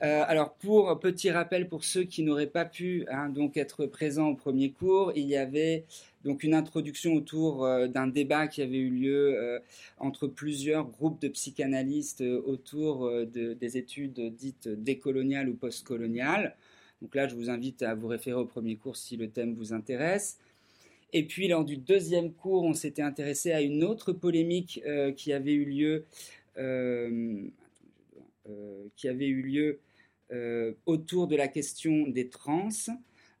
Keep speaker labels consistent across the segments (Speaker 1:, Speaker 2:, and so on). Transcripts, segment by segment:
Speaker 1: alors pour petit rappel pour ceux qui n'auraient pas pu hein, donc être présents au premier cours, il y avait donc une introduction autour d'un débat qui avait eu lieu entre plusieurs groupes de psychanalystes autour des études dites décoloniales ou postcoloniales. Donc là, je vous invite à vous référer au premier cours si le thème vous intéresse. Et puis lors du deuxième cours, on s'était intéressé à une autre polémique euh, qui avait eu lieu, euh, euh, qui avait eu lieu autour de la question des trans.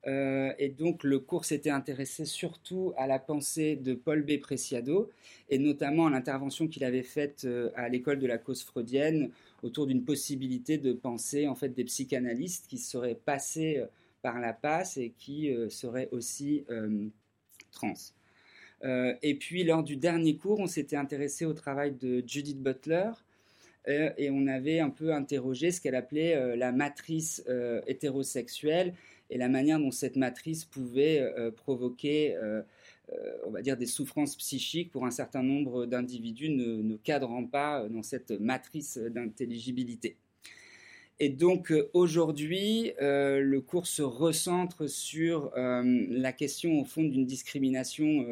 Speaker 1: et donc le cours s'était intéressé surtout à la pensée de Paul B. Preciado et notamment à l'intervention qu'il avait faite à l'école de la cause freudienne autour d'une possibilité de penser en fait des psychanalystes qui seraient passés par la passe et qui seraient aussi trans. Euh, et puis lors du dernier cours, on s'était intéressé au travail de Judith Butler euh, et on avait un peu interrogé ce qu'elle appelait euh, la matrice hétérosexuelle et la manière dont cette matrice pouvait provoquer, on va dire, des souffrances psychiques pour un certain nombre d'individus ne, cadrant pas dans cette matrice d'intelligibilité. Et donc euh, aujourd'hui, euh, le cours se recentre sur euh, la question au fond d'une discrimination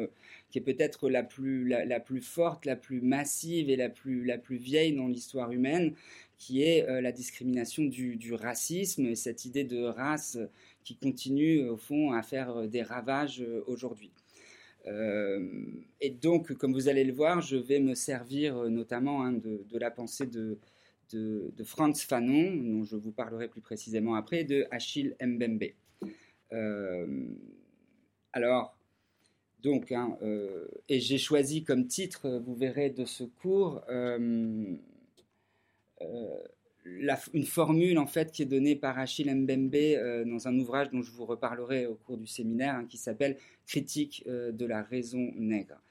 Speaker 1: qui est peut-être la plus, la, plus forte, la plus massive et la plus, la plus vieille dans l'histoire humaine, qui est la discrimination du, racisme et cette idée de race qui continue au fond à faire des ravages aujourd'hui. et donc, comme vous allez le voir, je vais me servir notamment hein, de, de, la pensée de, de, Franz Fanon, dont je vous parlerai plus précisément après, de Achille Mbembe. Euh, alors, donc, hein, euh, et j'ai choisi comme titre, vous verrez de ce cours, euh, une formule en fait qui est donnée par Achille Mbembe dans un ouvrage dont je vous reparlerai au cours du séminaire, hein, qui s'appelle Critique de la raison nègre.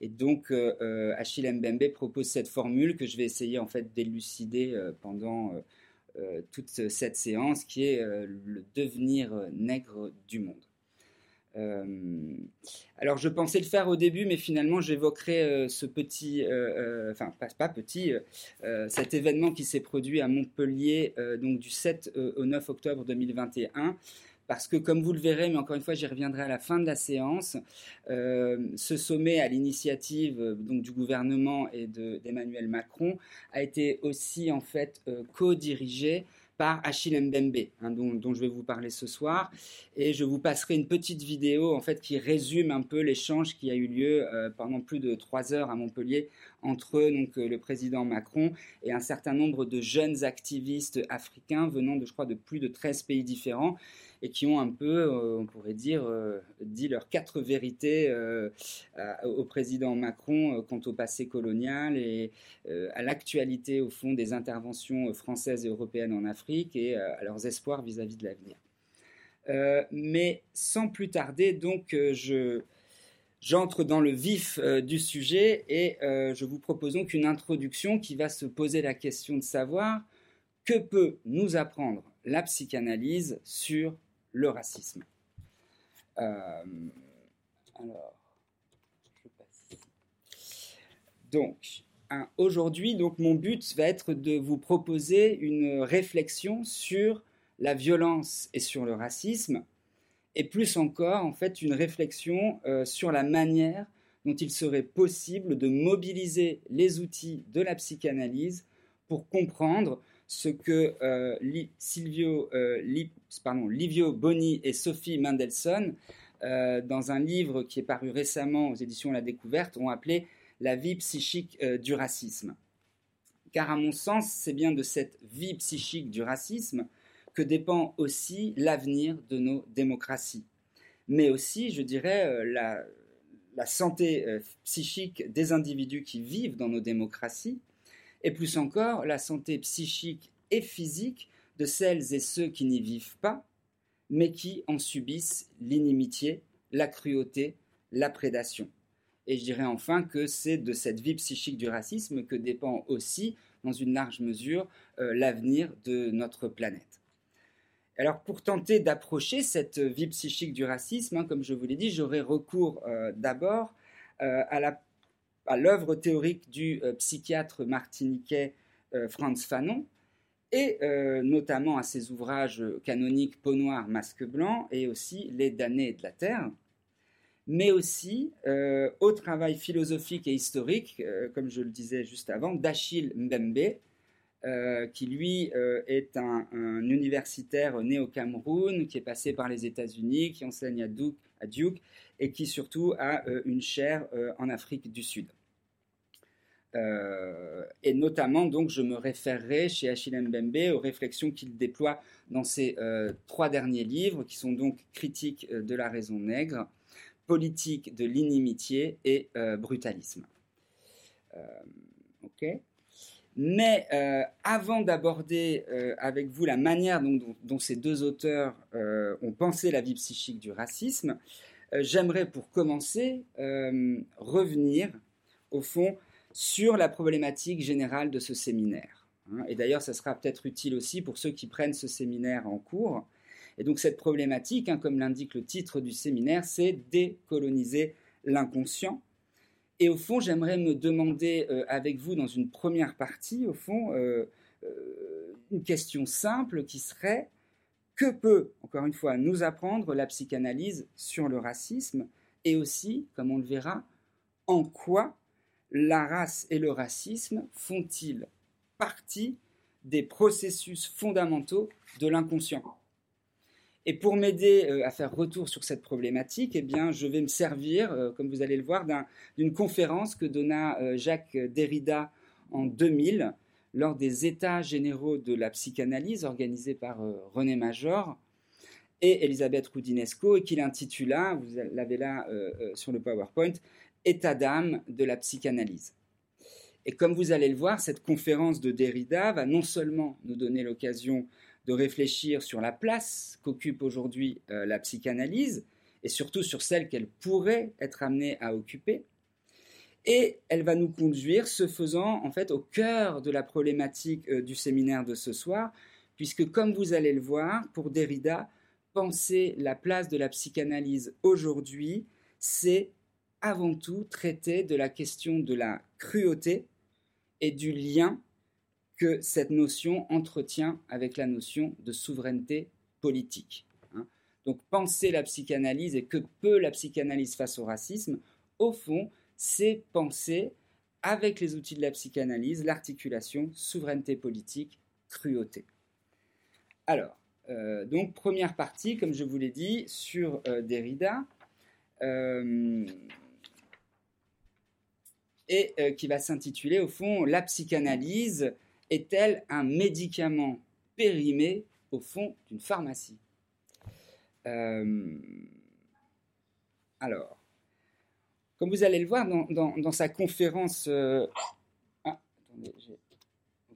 Speaker 1: Et donc, euh, euh, Achille Mbembe propose cette formule que je vais essayer en fait d'élucider euh, pendant toute cette séance, qui est le devenir nègre du monde. Alors je pensais le faire au début, mais finalement j'évoquerai ce petit, enfin pas, petit, cet événement qui s'est produit à Montpellier donc du 7 au 9 octobre 2021 parce que comme vous le verrez, mais encore une fois j'y reviendrai à la fin de la séance, euh, ce sommet à l'initiative euh, donc du gouvernement et d'Emmanuel Macron a été aussi en fait euh, co-dirigé par Achille Mbembe, hein, dont, je vais vous parler ce soir. Et je vous passerai une petite vidéo en fait qui résume un peu l'échange qui a eu lieu pendant plus de trois heures à Montpellier entre donc, le président Macron et un certain nombre de jeunes activistes africains venant de, je crois, de plus de 13 pays différents et qui ont un peu, euh, on pourrait dire, euh, dit leurs quatre vérités euh, au président Macron quant au passé colonial et à l'actualité, au fond, des interventions françaises et européennes en Afrique et à leurs espoirs vis-à-vis de l'avenir. mais sans plus tarder, donc, je, j'entre dans le vif du sujet et je vous propose donc une introduction qui va se poser la question de savoir que peut nous apprendre la psychanalyse sur le racisme. Euh, alors, je passe Donc, aujourd'hui, donc mon but va être de vous proposer une réflexion sur la violence et sur le racisme, et plus encore, en fait, une réflexion euh, sur la manière dont il serait possible de mobiliser les outils de la psychanalyse pour comprendre ce que euh, Silvio, euh, Livio Boni et Sophie Mendelssohn, euh, dans un livre qui est paru récemment aux éditions La Découverte, ont appelé la vie psychique du racisme. Car à mon sens, c'est bien de cette vie psychique du racisme que dépend aussi l'avenir de nos démocraties. Mais aussi, je dirais, la santé psychique des individus qui vivent dans nos démocraties, et plus encore la santé psychique et physique de celles et ceux qui n'y vivent pas, mais qui en subissent l'inimitié, la cruauté, la prédation. Et je dirais enfin que c'est de cette vie psychique du racisme que dépend aussi, dans une large mesure, euh, l'avenir de notre planète. Alors pour tenter d'approcher cette vie psychique du racisme, hein, comme je vous l'ai dit, j'aurai recours euh, d'abord euh, à la à l'œuvre théorique du euh, psychiatre martiniquais euh, Franz Fanon, et notamment à ses ouvrages canoniques Peau noire, Masque blanc, et aussi Les damnés de la terre, mais aussi au travail philosophique et historique, comme je le disais juste avant, d'Achille Mbembe, euh, qui lui euh, est un, universitaire né au Cameroun, qui est passé par les États-Unis, qui enseigne à Duke, à Duke, et qui surtout a euh, une chaire en Afrique du Sud. et notamment, donc, je me référerai chez Achille Mbembe aux réflexions qu'il déploie dans ses trois derniers livres, qui sont donc Critique de la raison nègre, Politique de l'inimitié et Brutalisme. ok mais euh, avant d'aborder euh, avec vous la manière dont, ces deux auteurs euh, ont pensé la vie psychique du racisme, j'aimerais pour commencer revenir au fond sur la problématique générale de ce séminaire. Hein. Et d'ailleurs, ça sera peut-être utile aussi pour ceux qui prennent ce séminaire en cours. Et donc cette problématique, hein, comme l'indique le titre du séminaire, c'est décoloniser l'inconscient et au fond, j'aimerais me demander euh, avec vous dans une première partie, au fond, euh, euh, une question simple qui serait que peut, encore une fois, nous apprendre la psychanalyse sur le racisme et aussi, comme on le verra, en quoi la race et le racisme font-ils partie des processus fondamentaux de l'inconscient? Et pour m'aider euh, à faire retour sur cette problématique, eh bien, je vais me servir, euh, comme vous allez le voir, d'une conférence que donna euh, Jacques Derrida en 2000 lors des États généraux de la psychanalyse organisés par René Major et Elisabeth Roudinesco et qu'il intitula, vous l'avez là sur le PowerPoint, État d'âme de la psychanalyse. Et comme vous allez le voir, cette conférence de Derrida va non seulement nous donner l'occasion de réfléchir sur la place qu'occupe aujourd'hui euh, la psychanalyse et surtout sur celle qu'elle pourrait être amenée à occuper. Et elle va nous conduire, ce faisant, en fait, au cœur de la problématique euh, du séminaire de ce soir, puisque, comme vous allez le voir, pour Derrida, penser la place de la psychanalyse aujourd'hui, c'est avant tout traiter de la question de la cruauté et du lien que cette notion entretient avec la notion de souveraineté politique. Hein. Donc penser la psychanalyse et que peut la psychanalyse face au racisme, au fond, c'est penser avec les outils de la psychanalyse l'articulation souveraineté politique, cruauté. Alors, euh, donc première partie, comme je vous l'ai dit, sur euh, Derrida. Euh, et qui va s'intituler au fond La psychanalyse est-elle un médicament périmé au fond d'une pharmacie euh, Alors, comme vous allez le voir dans, sa conférence... Euh, ah, attendez,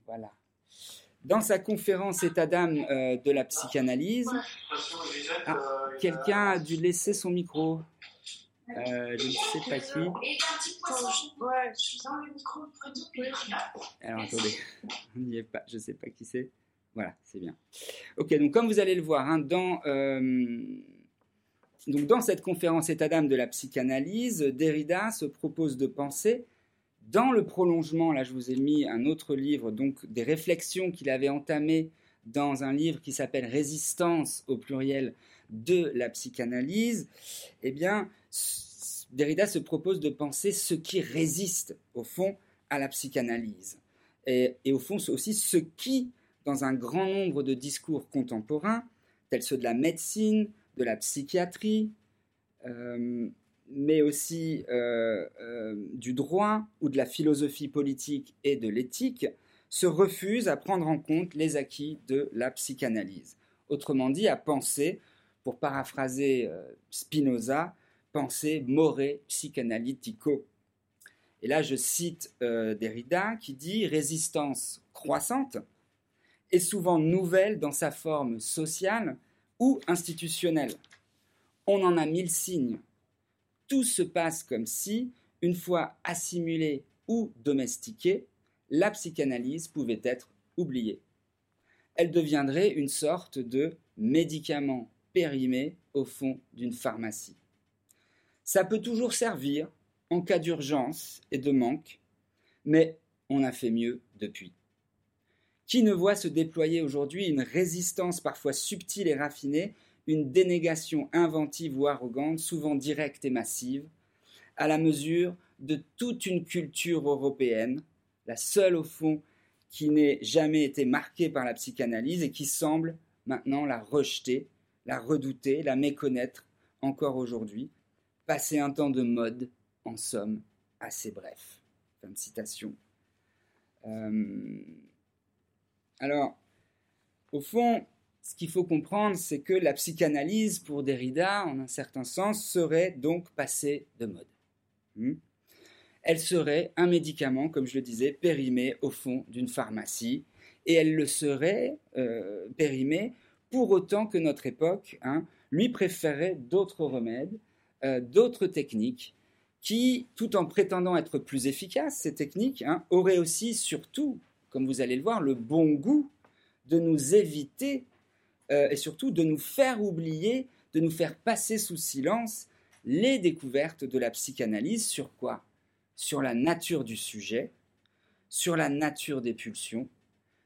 Speaker 1: voilà. Dans sa conférence État d'âme euh, de la psychanalyse, ah, quelqu'un a dû laisser son micro. Je ne sais pas qui. Alors attendez, on n'y est pas, je ne sais pas qui c'est. Voilà, c'est bien. Ok, donc comme vous allez le voir, hein, dans, euh, donc dans cette conférence état d'âme de la psychanalyse, Derrida se propose de penser, dans le prolongement, là je vous ai mis un autre livre, donc des réflexions qu'il avait entamées dans un livre qui s'appelle Résistance au pluriel de la psychanalyse, eh bien, Derrida se propose de penser ce qui résiste, au fond, à la psychanalyse. Et, au fond, aussi ce qui, dans un grand nombre de discours contemporains, tels ceux de la médecine, de la psychiatrie, euh, mais aussi euh, euh, du droit ou de la philosophie politique et de l'éthique, se refusent à prendre en compte les acquis de la psychanalyse. Autrement dit, à penser, pour paraphraser Spinoza, pensée more psychanalytico. Et là, je cite euh, Derrida qui dit Résistance croissante est souvent nouvelle dans sa forme sociale ou institutionnelle. On en a mille signes. Tout se passe comme si, une fois assimilée ou domestiquée, la psychanalyse pouvait être oubliée. Elle deviendrait une sorte de médicament périmé au fond d'une pharmacie. Ça peut toujours servir en cas d'urgence et de manque, mais on a fait mieux depuis. Qui ne voit se déployer aujourd'hui une résistance parfois subtile et raffinée, une dénégation inventive ou arrogante, souvent directe et massive, à la mesure de toute une culture européenne, la seule au fond qui n'ait jamais été marquée par la psychanalyse et qui semble maintenant la rejeter, la redouter, la méconnaître encore aujourd'hui, passer un temps de mode, en somme, assez bref. Fin de citation. Euh, alors, au fond, ce qu'il faut comprendre, c'est que la psychanalyse, pour Derrida, en un certain sens, serait donc passée de mode. Hmm? Elle serait un médicament, comme je le disais, périmé au fond d'une pharmacie, et elle le serait euh, périmée pour autant que notre époque hein, lui préférait d'autres remèdes, euh, d'autres techniques, qui, tout en prétendant être plus efficaces, ces techniques, hein, auraient aussi, surtout, comme vous allez le voir, le bon goût de nous éviter euh, et surtout de nous faire oublier, de nous faire passer sous silence les découvertes de la psychanalyse. Sur quoi? Sur la nature du sujet, sur la nature des pulsions,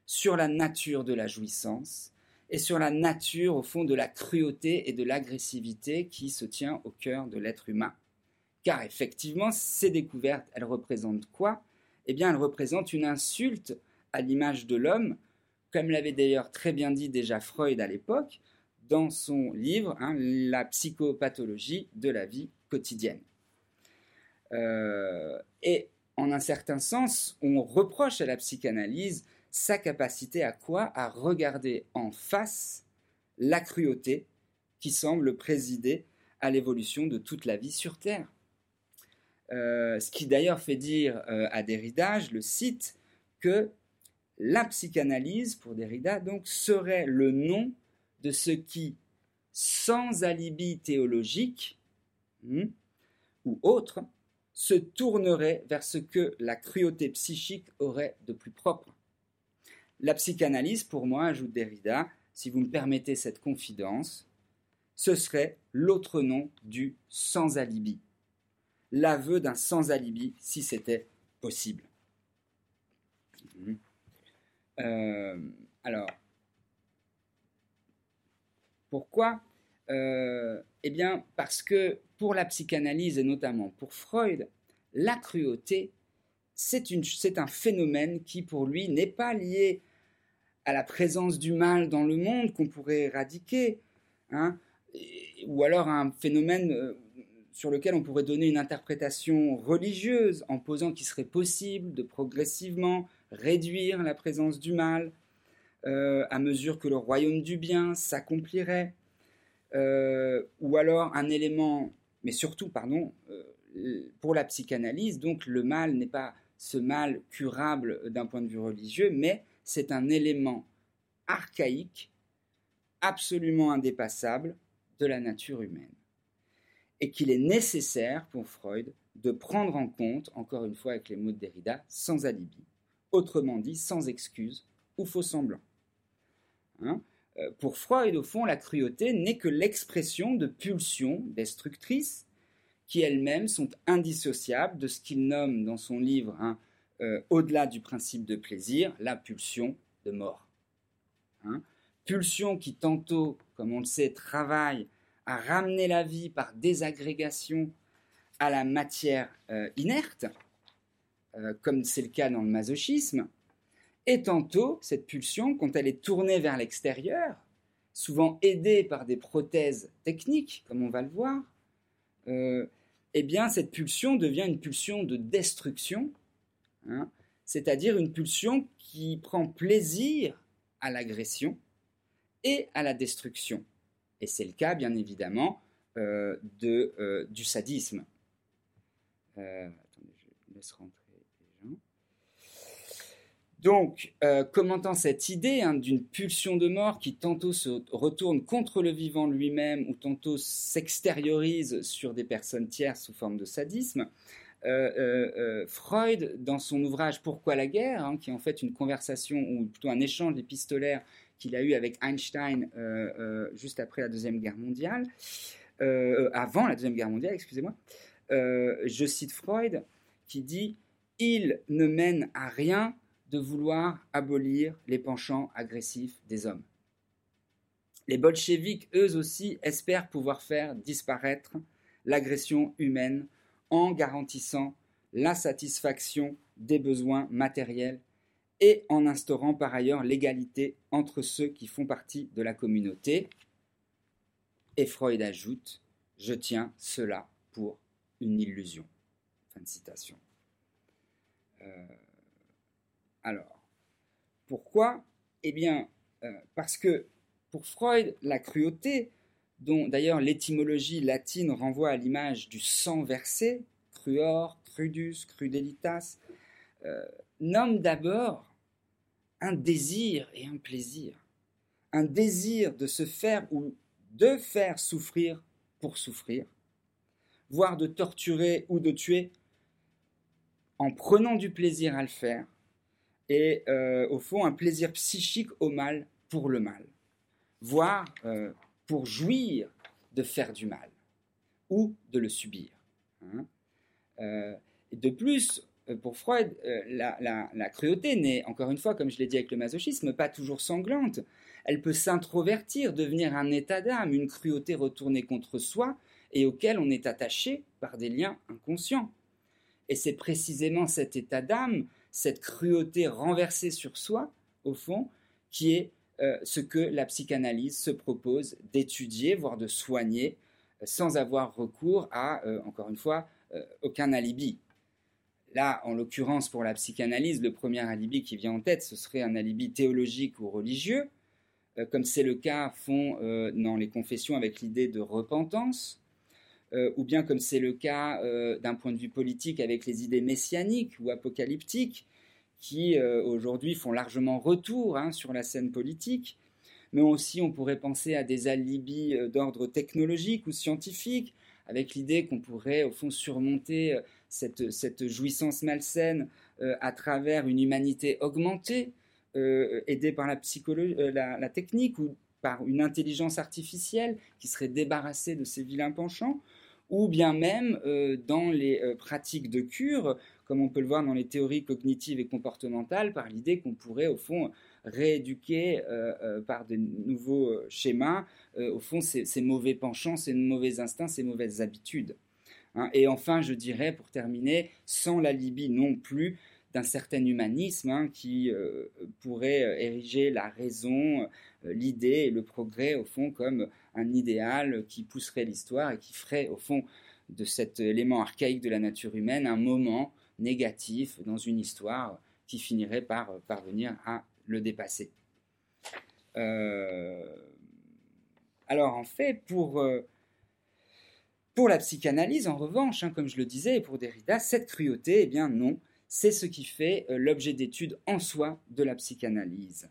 Speaker 1: sur la nature de la jouissance et sur la nature, au fond, de la cruauté et de l'agressivité qui se tient au cœur de l'être humain. Car effectivement, ces découvertes, elles représentent quoi? Eh bien, elles représentent une insulte à l'image de l'homme, comme l'avait d'ailleurs très bien dit déjà Freud à l'époque, dans son livre hein, La psychopathologie de la vie quotidienne. Euh, et en un certain sens, on reproche à la psychanalyse sa capacité à quoi? À regarder en face la cruauté qui semble présider à l'évolution de toute la vie sur Terre. Euh, ce qui d'ailleurs fait dire euh, à Derrida, je le cite, que la psychanalyse, pour Derrida, donc, serait le nom de ce qui, sans alibi théologique hmm, ou autre, se tournerait vers ce que la cruauté psychique aurait de plus propre. La psychanalyse, pour moi, ajoute Derrida, si vous me permettez cette confidence, ce serait l'autre nom du sans alibi. L'aveu d'un sans alibi, si c'était possible. Hmm. Euh, alors, pourquoi? Euh, Eh bien, parce que pour la psychanalyse et notamment pour Freud, la cruauté, c'est un phénomène qui pour lui n'est pas lié à la présence du mal dans le monde qu'on pourrait éradiquer, hein, ou alors un phénomène euh, sur lequel on pourrait donner une interprétation religieuse en posant qu'il serait possible de progressivement réduire la présence du mal euh, à mesure que le royaume du bien s'accomplirait, euh, ou alors un élément, mais surtout, pardon, pour la psychanalyse, donc le mal n'est pas ce mal curable d'un point de vue religieux, mais c'est un élément archaïque, absolument indépassable de la nature humaine. Et qu'il est nécessaire pour Freud de prendre en compte, encore une fois avec les mots de Derrida, sans alibi autrement dit sans excuse ou faux semblant. Hein? Euh, pour Freud, au fond, la cruauté n'est que l'expression de pulsions destructrices qui elles-mêmes sont indissociables de ce qu'il nomme dans son livre, hein, euh, au-delà du principe de plaisir, la pulsion de mort. Hein? Pulsion qui tantôt, comme on le sait, travaille à ramener la vie par désagrégation à la matière euh, inerte, euh, comme c'est le cas dans le masochisme, et tantôt, cette pulsion, quand elle est tournée vers l'extérieur, souvent aidée par des prothèses techniques, comme on va le voir, eh bien, cette pulsion devient une pulsion de destruction, hein, c'est-à-dire une pulsion qui prend plaisir à l'agression et à la destruction. Et c'est le cas, bien évidemment, euh, de, du sadisme. attendez, je laisse rentrer. Donc, euh, commentant cette idée hein, d'une pulsion de mort qui tantôt se retourne contre le vivant lui-même ou tantôt s'extériorise sur des personnes tierces sous forme de sadisme, euh, euh, Freud, dans son ouvrage Pourquoi la guerre, hein, qui est en fait une conversation ou plutôt un échange épistolaire qu'il a eu avec Einstein juste après la Deuxième Guerre mondiale, avant la Deuxième Guerre mondiale, excusez-moi, je cite Freud qui dit Il ne mène à rien de vouloir abolir les penchants agressifs des hommes. Les bolcheviks, eux aussi, espèrent pouvoir faire disparaître l'agression humaine en garantissant l'insatisfaction des besoins matériels et en instaurant par ailleurs l'égalité entre ceux qui font partie de la communauté. Et Freud ajoute Je tiens cela pour une illusion. Fin de citation. Euh, alors, pourquoi? Eh bien, euh, parce que pour Freud, la cruauté, dont d'ailleurs l'étymologie latine renvoie à l'image du sang versé, cruor, crudus, crudelitas, euh, nomme d'abord un désir et un plaisir. Un désir de se faire ou de faire souffrir pour souffrir, voire de torturer ou de tuer en prenant du plaisir à le faire, et euh, au fond un plaisir psychique au mal pour le mal, voire euh, pour jouir de faire du mal ou de le subir. Hein. Euh, de plus, pour Freud, la, la, cruauté n'est, encore une fois, comme je l'ai dit avec le masochisme, pas toujours sanglante. Elle peut s'introvertir, devenir un état d'âme, une cruauté retournée contre soi et auquel on est attaché par des liens inconscients. Et c'est précisément cet état d'âme cette cruauté renversée sur soi, au fond, qui est euh, ce que la psychanalyse se propose d'étudier, voire de soigner, euh, sans avoir recours à, euh, encore une fois, aucun alibi. Là, en l'occurrence, pour la psychanalyse, le premier alibi qui vient en tête, ce serait un alibi théologique ou religieux, comme c'est le cas fond dans les confessions avec l'idée de repentance, ou bien comme c'est le cas d'un point de vue politique avec les idées messianiques ou apocalyptiques, qui euh, aujourd'hui font largement retour hein, sur la scène politique, mais aussi on pourrait penser à des alibis d'ordre technologique ou scientifique, avec l'idée qu'on pourrait au fond surmonter cette, cette jouissance malsaine à travers une humanité augmentée, aidée par la, psychologie, la, la technique ou par une intelligence artificielle qui serait débarrassée de ces vilains penchants, ou bien même euh, dans les euh, pratiques de cure, comme on peut le voir dans les théories cognitives et comportementales, par l'idée qu'on pourrait au fond rééduquer euh, par de nouveaux schémas, au fond, ces, mauvais penchants, ces mauvais instincts, ces mauvaises habitudes. Hein. et enfin, je dirais, pour terminer, sans la Libye non plus, d'un certain humanisme hein, qui pourrait ériger la raison, l'idée et le progrès, au fond, comme un idéal qui pousserait l'histoire et qui ferait, au fond, de cet élément archaïque de la nature humaine un moment négatif dans une histoire qui finirait par parvenir à le dépasser. Euh, alors en fait, pour, euh, pour la psychanalyse, en revanche, hein, comme je le disais, et pour Derrida, cette cruauté, eh bien non, c'est ce qui fait euh, l'objet d'étude en soi de la psychanalyse.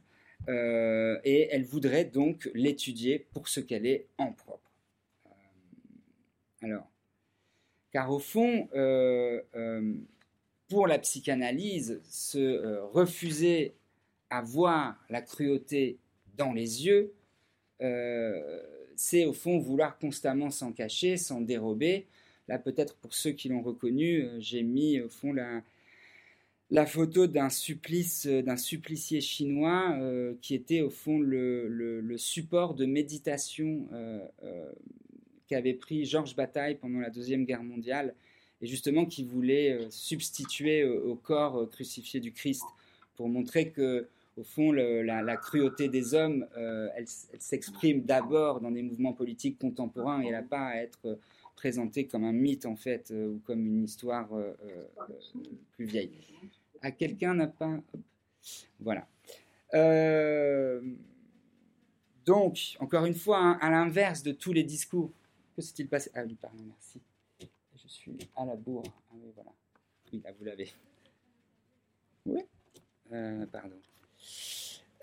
Speaker 1: Euh, et elle voudrait donc l'étudier pour ce qu'elle est en propre. Euh, alors, car au fond, euh, pour la psychanalyse, se refuser à voir la cruauté dans les yeux, c'est au fond vouloir constamment s'en cacher, s'en dérober. Là, peut-être pour ceux qui l'ont reconnu, j'ai mis au fond la, photo d'un supplice, euh, d'un supplicié chinois euh, qui était au fond le, support de méditation euh, qu'avait pris Georges Bataille pendant la Deuxième Guerre mondiale et justement qui voulait substituer au, corps crucifié du Christ pour montrer que au fond, la, cruauté des hommes, elle, s'exprime d'abord dans des mouvements politiques contemporains et elle n'a pas à être présentée comme un mythe en fait ou comme une histoire plus vieille à quelqu'un n'a pas. Voilà. Euh, donc, encore une fois, hein, à l'inverse de tous les discours, que s'est-il passé? Ah oui, pardon, merci. À la bourre. Ah. Oui, là, vous l'avez. Oui euh, Pardon.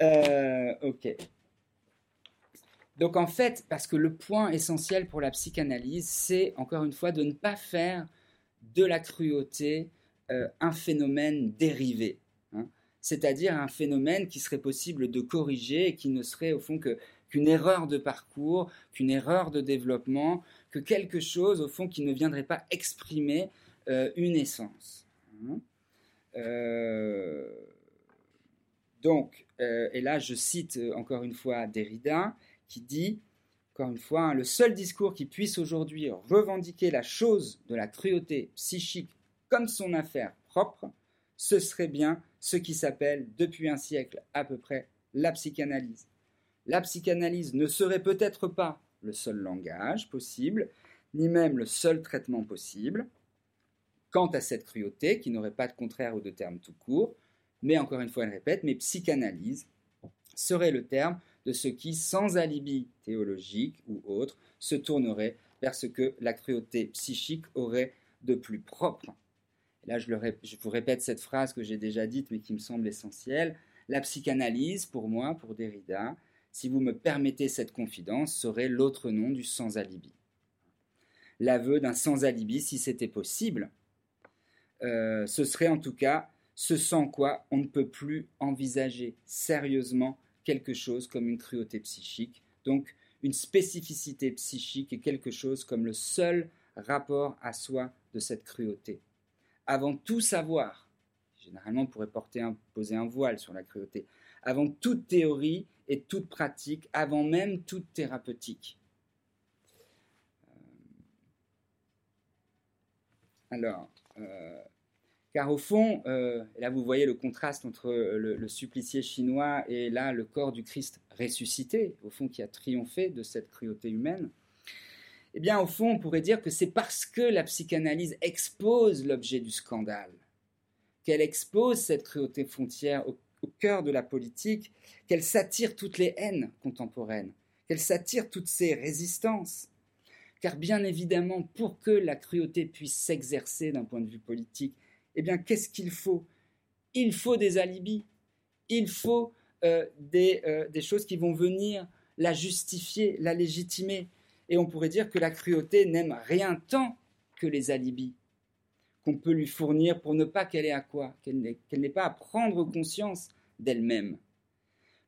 Speaker 1: Euh, ok. Donc en fait, parce que le point essentiel pour la psychanalyse, c'est encore une fois de ne pas faire de la cruauté euh, un phénomène dérivé, hein. c'est-à-dire un phénomène qui serait possible de corriger et qui ne serait au fond qu'une erreur de parcours, qu'une erreur de développement, que quelque chose au fond qui ne viendrait pas exprimer euh, une essence. Hein. Euh, Donc, euh, et là je cite encore une fois Derrida qui dit, encore une fois, hein, le seul discours qui puisse aujourd'hui revendiquer la chose de la cruauté psychique comme son affaire propre, ce serait bien ce qui s'appelle depuis un siècle à peu près la psychanalyse. La psychanalyse ne serait peut-être pas le seul langage possible, ni même le seul traitement possible, quant à cette cruauté, qui n'aurait pas de contraire ou de terme tout court, mais encore une fois, elle répète, mais psychanalyse serait le terme de ce qui, sans alibi théologique ou autre, se tournerait vers ce que la cruauté psychique aurait de plus propre. là, je, je vous répète cette phrase que j'ai déjà dite, mais qui me semble essentielle. La psychanalyse, pour moi, pour Derrida, si vous me permettez cette confidence, serait l'autre nom du sans-alibi. L'aveu d'un sans-alibi, si c'était possible, euh, ce serait en tout cas ce sans quoi on ne peut plus envisager sérieusement quelque chose comme une cruauté psychique, donc une spécificité psychique est quelque chose comme le seul rapport à soi de cette cruauté. Avant tout savoir, généralement on pourrait porter poser un voile sur la cruauté, avant toute théorie et toute pratique, avant même toute thérapeutique. Euh, alors, euh, car au fond, euh, là vous voyez le contraste entre le, supplicié chinois et là le corps du Christ ressuscité, au fond qui a triomphé de cette cruauté humaine. Eh bien, au fond, on pourrait dire que c'est parce que la psychanalyse expose l'objet du scandale, qu'elle expose cette cruauté frontière au au cœur de la politique, qu'elle s'attire toutes les haines contemporaines, qu'elle s'attire toutes ces résistances. Car bien évidemment, pour que la cruauté puisse s'exercer d'un point de vue politique, eh bien, qu'est-ce qu'il faut? Il faut des alibis, il faut euh, euh, des choses qui vont venir la justifier, la légitimer. Et on pourrait dire que la cruauté n'aime rien tant que les alibis qu'on peut lui fournir pour ne pas qu'elle ait à quoi Qu'elle n'ait pas à prendre conscience d'elle-même,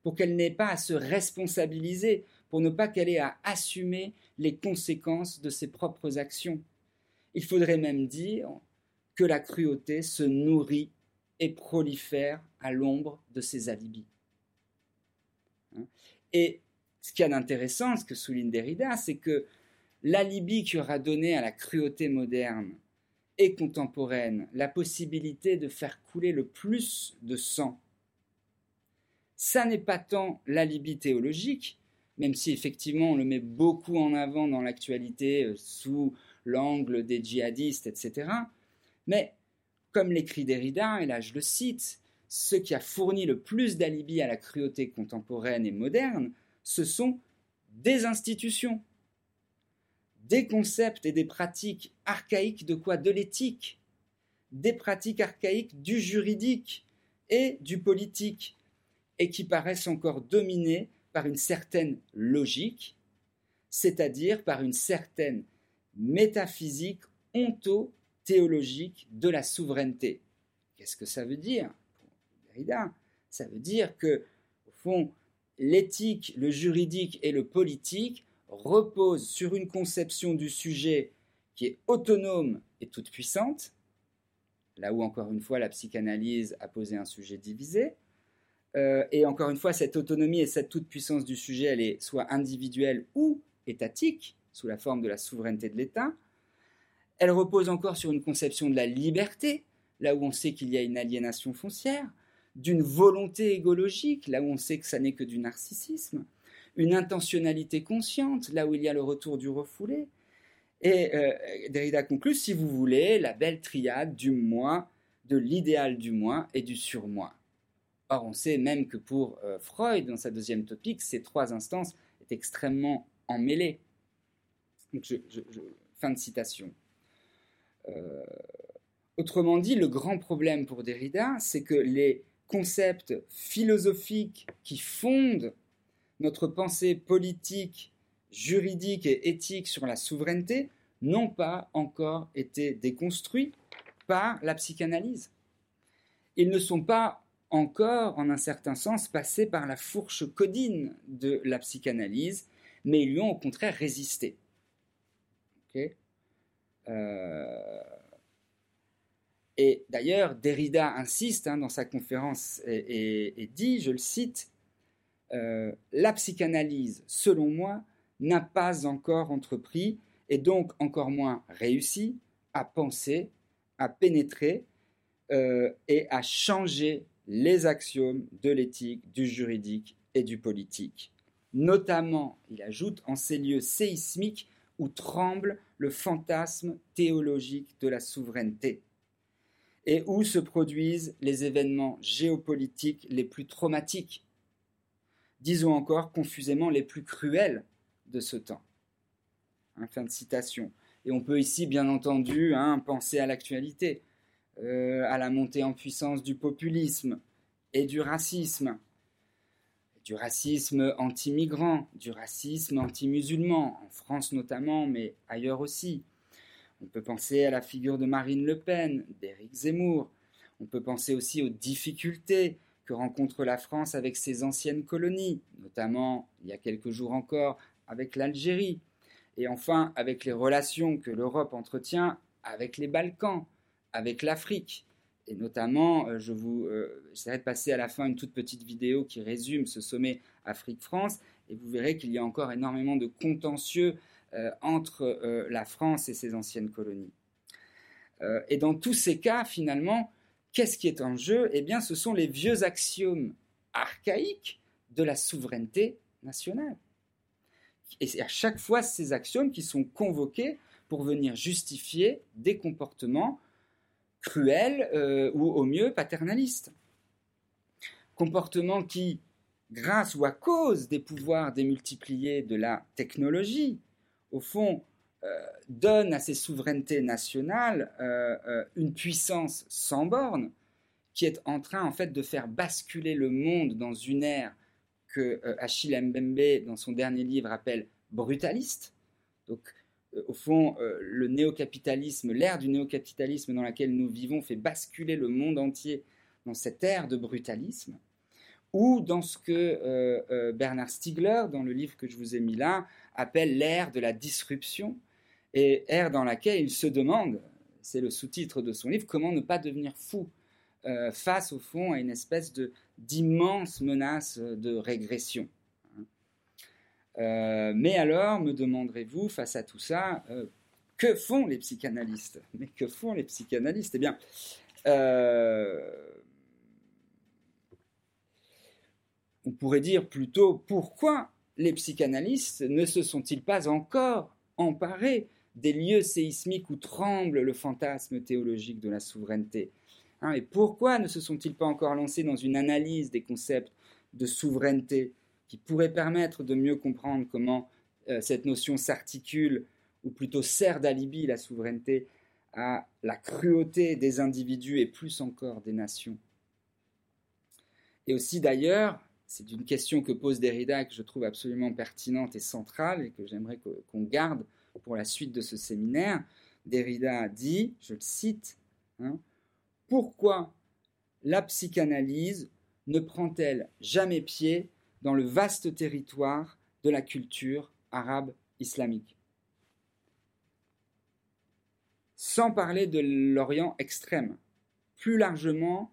Speaker 1: pour qu'elle n'ait pas à se responsabiliser, pour ne pas qu'elle ait à assumer les conséquences de ses propres actions. Il faudrait même dire que la cruauté se nourrit et prolifère à l'ombre de ses alibis. Hein? Et ce qu'il y a d'intéressant, ce que souligne Derrida, c'est que l'alibi qui aura donné à la cruauté moderne contemporaine la possibilité de faire couler le plus de sang ça n'est pas tant l'alibi théologique, même si effectivement on le met beaucoup en avant dans l'actualité euh, sous l'angle des djihadistes, etc. Mais, comme l'écrit Derrida, et là je le cite, ce qui a fourni le plus d'alibi à la cruauté contemporaine et moderne, ce sont des institutions, des concepts et des pratiques archaïques de quoi De l'éthique, des pratiques archaïques du juridique et du politique, et qui paraissent encore dominés par une certaine logique, c'est-à-dire par une certaine métaphysique onto-théologique de la souveraineté. Qu'est-ce que ça veut dire Ça veut dire que, au fond, l'éthique, le juridique et le politique reposent sur une conception du sujet qui est autonome et toute puissante, là où encore une fois la psychanalyse a posé un sujet divisé, euh, et encore une fois, cette autonomie et cette toute-puissance du sujet, elle est soit individuelle ou étatique, sous la forme de la souveraineté de l'État. Elle repose encore sur une conception de la liberté, là où on sait qu'il y a une aliénation foncière, d'une volonté égologique, là où on sait que ça n'est que du narcissisme, une intentionnalité consciente, là où il y a le retour du refoulé. Et euh, Derrida conclut, si vous voulez, la belle triade du moi, de l'idéal du moi et du surmoi. Or, on sait même que pour euh, Freud, dans sa deuxième topique, ces trois instances est extrêmement emmêlées. fin de citation. Euh, autrement dit, le grand problème pour Derrida, c'est que les concepts philosophiques qui fondent notre pensée politique, juridique et éthique sur la souveraineté n'ont pas encore été déconstruits par la psychanalyse. Ils ne sont pas encore, en un certain sens, passé par la fourche codine de la psychanalyse, mais ils lui ont au contraire résisté. Euh, Et d'ailleurs, Derrida insiste hein, dans sa conférence et, dit, je le cite, euh, La psychanalyse, selon moi, n'a pas encore entrepris, et donc encore moins réussi, à penser, à pénétrer euh, et à changer les axiomes de l'éthique, du juridique et du politique. Notamment, il ajoute, en ces lieux séismiques où tremble le fantasme théologique de la souveraineté et où se produisent les événements géopolitiques les plus traumatiques, disons encore confusément les plus cruels de ce temps. Hein, fin de citation. Et on peut ici, bien entendu, hein, penser à l'actualité, euh, à la montée en puissance du populisme et du racisme, du racisme anti-migrant, du racisme anti-musulman, en France notamment, mais ailleurs aussi. On peut penser à la figure de Marine Le Pen, d'Éric Zemmour. On peut penser aussi aux difficultés que rencontre la France avec ses anciennes colonies, notamment il y a quelques jours encore avec l'Algérie, et enfin avec les relations que l'Europe entretient avec les Balkans, avec l'Afrique. Et notamment, euh, je vous euh, j'essaierai de passer à la fin une toute petite vidéo qui résume ce sommet Afrique-France, et vous verrez qu'il y a encore énormément de contentieux euh, entre euh, la France et ses anciennes colonies. Et dans tous ces cas, finalement, qu'est-ce qui est en jeu? Eh bien, ce sont les vieux axiomes archaïques de la souveraineté nationale. Et c'est à chaque fois ces axiomes qui sont convoqués pour venir justifier des comportements cruels ou au mieux paternalistes. Comportements qui, grâce ou à cause des pouvoirs démultipliés de la technologie, au fond, euh, donne à ces souverainetés nationales euh, euh, une puissance sans borne qui est en train en fait de faire basculer le monde dans une ère que Achille Mbembe dans son dernier livre appelle brutaliste. Donc au fond, le néocapitalisme, l'ère du néocapitalisme dans laquelle nous vivons fait basculer le monde entier dans cette ère de brutalisme ou dans ce que euh, euh, Bernard Stiegler, dans le livre que je vous ai mis là, appelle l'ère de la disruption, et ère dans laquelle il se demande, c'est le sous-titre de son livre, comment ne pas devenir fou euh, face au fond à une espèce de d'immense menace de régression. mais alors, me demanderez-vous, face à tout ça, que font les psychanalystes? Mais que font les psychanalystes? Eh bien, on pourrait dire plutôt pourquoi les psychanalystes ne se sont-ils pas encore emparés des lieux séismiques où tremble le fantasme théologique de la souveraineté. Hein, Et pourquoi ne se sont-ils pas encore lancés dans une analyse des concepts de souveraineté qui pourrait permettre de mieux comprendre comment euh, cette notion s'articule, ou plutôt sert d'alibi la souveraineté, à la cruauté des individus et plus encore des nations? Et aussi d'ailleurs c'est une question que pose Derrida que je trouve absolument pertinente et centrale et que j'aimerais qu'on garde pour la suite de ce séminaire. Derrida dit, je le cite, hein, Pourquoi la psychanalyse ne prend-elle jamais pied dans le vaste territoire de la culture arabe islamique? Sans parler de l'Orient extrême. Plus largement,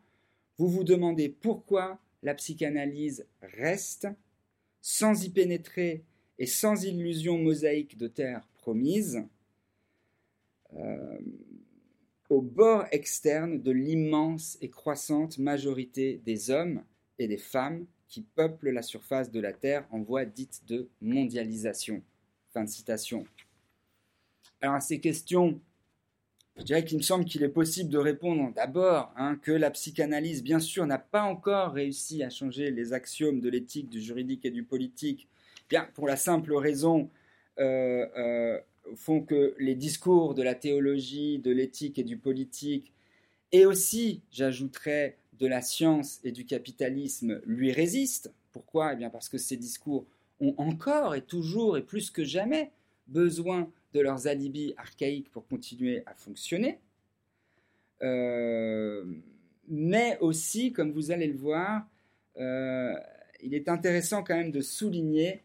Speaker 1: vous vous demandez pourquoi la psychanalyse reste, sans y pénétrer et sans illusion mosaïque de terre promise, euh, au bord externe de l'immense et croissante majorité des hommes et des femmes qui peuplent la surface de la Terre en voie dite de mondialisation. Fin de citation. Alors à ces questions je dirais qu'il me semble qu'il est possible de répondre d'abord hein, que la psychanalyse, bien sûr, n'a pas encore réussi à changer les axiomes de l'éthique, du juridique et du politique, bien pour la simple raison font que les discours de la théologie, de l'éthique et du politique, et aussi, j'ajouterais, de la science et du capitalisme lui résistent. Pourquoi? Eh bien parce que ces discours ont encore et toujours et plus que jamais besoin de leurs alibis archaïques pour continuer à fonctionner, euh, mais aussi, comme vous allez le voir, euh, il est intéressant quand même de souligner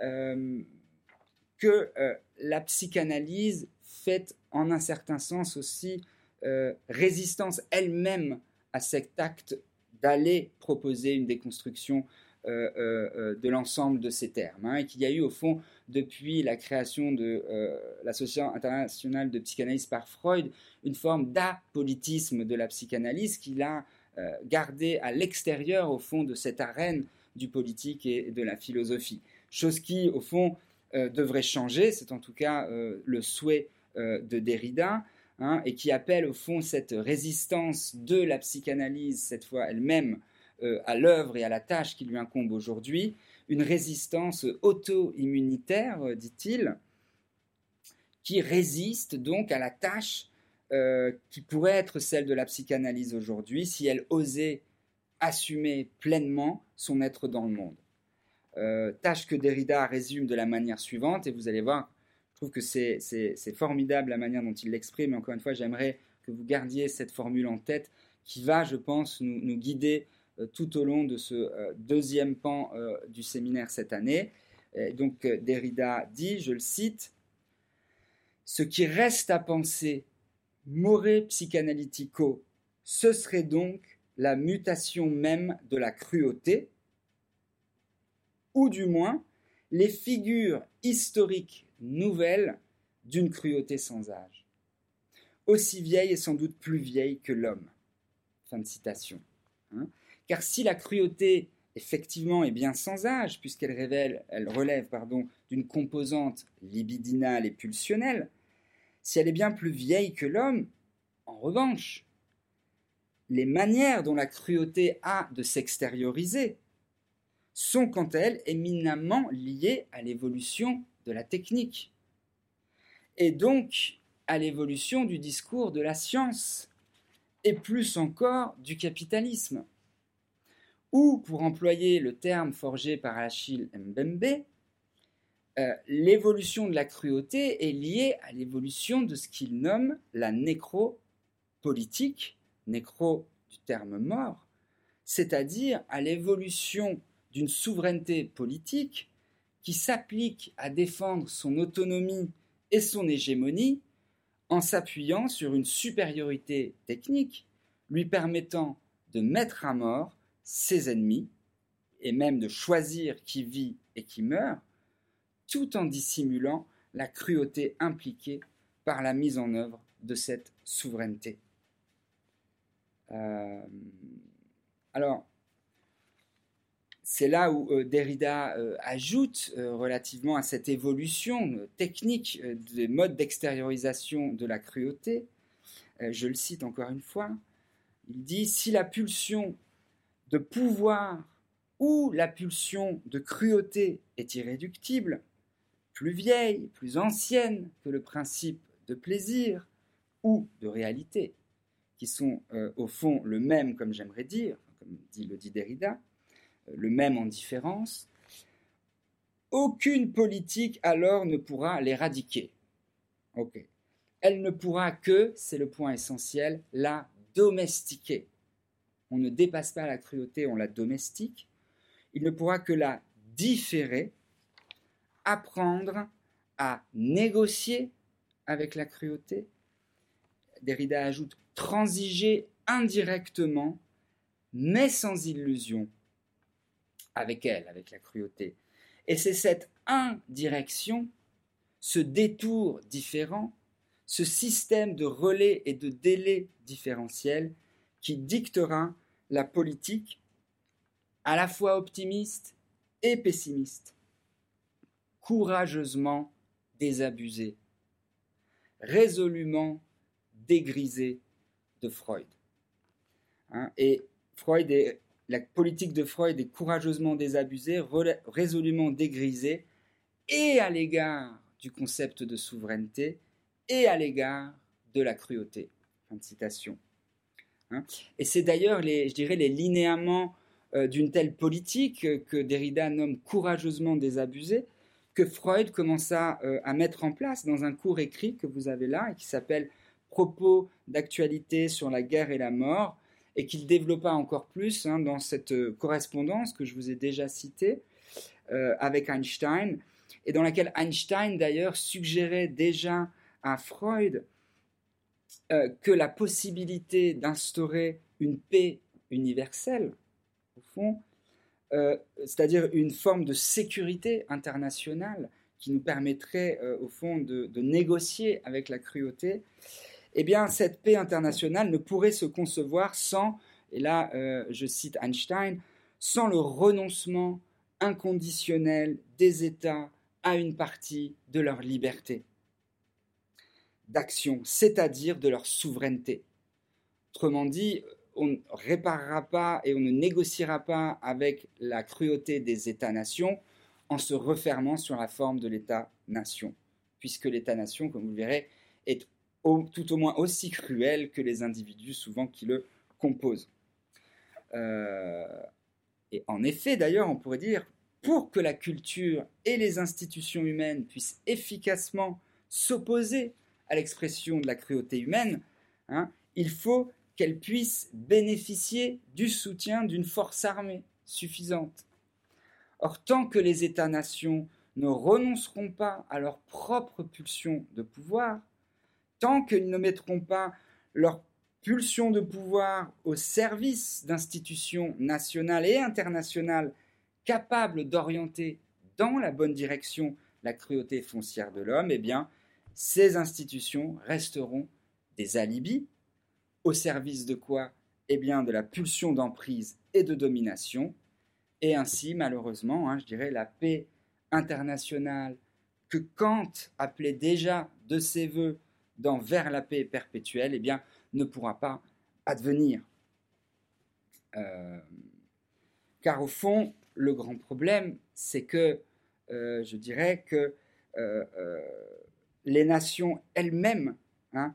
Speaker 1: euh, que la psychanalyse fait en un certain sens aussi résistance elle-même à cet acte d'aller proposer une déconstruction euh, euh, euh, de l'ensemble de ces termes, hein, et qu'il y a eu au fond, depuis la création de l'Association internationale de psychanalyse par Freud, une forme d'apolitisme de la psychanalyse qu'il a gardé à l'extérieur, au fond, de cette arène du politique et de la philosophie. Chose qui, au fond, devrait changer, c'est en tout cas le souhait de Derrida, hein, et qui appelle au fond cette résistance de la psychanalyse, cette fois elle-même, euh, à l'œuvre et à la tâche qui lui incombe aujourd'hui, une résistance auto-immunitaire, euh, dit-il, qui résiste donc à la tâche euh, qui pourrait être celle de la psychanalyse aujourd'hui si elle osait assumer pleinement son être dans le monde. Tâche que Derrida résume de la manière suivante, et vous allez voir, je trouve que c'est formidable la manière dont il l'exprime, mais encore une fois, j'aimerais que vous gardiez cette formule en tête qui va, je pense, nous guider euh, tout au long de ce euh, deuxième pan euh, du séminaire cette année. donc Derrida dit, je le cite, Ce qui reste à penser, more psychanalytico, ce serait donc la mutation même de la cruauté, ou du moins les figures historiques nouvelles d'une cruauté sans âge, aussi vieille et sans doute plus vieille que l'homme. Fin de citation. Hein. Car si la cruauté, effectivement, est bien sans âge, puisqu'elle révèle, elle relève d'une composante libidinale et pulsionnelle, si elle est bien plus vieille que l'homme, en revanche, les manières dont la cruauté a de s'extérioriser sont quant à elles éminemment liées à l'évolution de la technique, et donc à l'évolution du discours de la science, et plus encore du capitalisme. Ou, pour employer le terme forgé par Achille Mbembe, euh, l'évolution de la cruauté est liée à l'évolution de ce qu'il nomme la nécropolitique, nécro du terme mort, c'est-à-dire à, à l'évolution d'une souveraineté politique qui s'applique à défendre son autonomie et son hégémonie en s'appuyant sur une supériorité technique lui permettant de mettre à mort ses ennemis, et même de choisir qui vit et qui meurt, tout en dissimulant la cruauté impliquée par la mise en œuvre de cette souveraineté. Euh, alors, c'est là où euh, Derrida euh, ajoute relativement à cette évolution technique des modes d'extériorisation de la cruauté, je le cite encore une fois, il dit si la pulsion de pouvoir où la pulsion de cruauté est irréductible, plus vieille, plus ancienne que le principe de plaisir ou de réalité, qui sont euh, au fond le même, comme j'aimerais dire, comme dit le dit Derrida, euh, le même en différence, aucune politique alors ne pourra l'éradiquer. Elle ne pourra que, c'est le point essentiel, la domestiquer on ne dépasse pas la cruauté, on la domestique, il ne pourra que la différer, apprendre à négocier avec la cruauté. Derrida ajoute transiger indirectement, mais sans illusion, avec elle, avec la cruauté. Et c'est cette indirection, ce détour différent, ce système de relais et de délai différentiel qui dictera la politique à la fois optimiste et pessimiste, courageusement désabusée, résolument dégrisée de Freud. Hein, et Freud est, la politique de Freud est courageusement désabusée, résolument dégrisée, et à l'égard du concept de souveraineté, et à l'égard de la cruauté. Fin de citation. Hein. Et c'est d'ailleurs, je les linéaments euh, d'une telle politique que Derrida nomme courageusement désabusée, que Freud commença euh, à mettre en place dans un cours écrit que vous avez là et qui s'appelle Propos d'actualité sur la guerre et la mort, et qu'il développa encore plus hein, dans cette euh, correspondance que je vous ai déjà citée avec Einstein, et dans laquelle Einstein d'ailleurs suggérait déjà à Freud euh, que la possibilité d'instaurer une paix universelle, au fond, euh, c'est-à-dire une forme de sécurité internationale qui nous permettrait, euh, au fond, de, négocier avec la cruauté, eh bien, cette paix internationale ne pourrait se concevoir sans, et là, je cite Einstein, sans le renoncement inconditionnel des États à une partie de leur liberté d'action, c'est-à-dire de leur souveraineté. Autrement dit, on ne réparera pas et on ne négociera pas avec la cruauté des États-nations en se refermant sur la forme de l'État-nation, puisque l'État-nation, comme vous le verrez, est tout au moins aussi cruel que les individus souvent qui le composent. Euh, et en effet, d'ailleurs, on pourrait dire, pour que la culture et les institutions humaines puissent efficacement s'opposer à l'expression de la cruauté humaine, hein, il faut qu'elle puisse bénéficier du soutien d'une force armée suffisante. Or, tant que les États-nations ne renonceront pas à leur propre pulsion de pouvoir, tant qu'ils ne mettront pas leur pulsion de pouvoir au service d'institutions nationales et internationales capables d'orienter dans la bonne direction la cruauté foncière de l'homme, eh bien, ces institutions resteront des alibis, au service de quoi Eh bien, de la pulsion d'emprise et de domination, et ainsi, malheureusement, hein, je dirais, la paix internationale que Kant appelait déjà de ses voeux dans Vers la paix perpétuelle, eh bien, ne pourra pas advenir. Euh, car au fond, le grand problème, c'est que, euh, je dirais que euh, les nations elles-mêmes hein,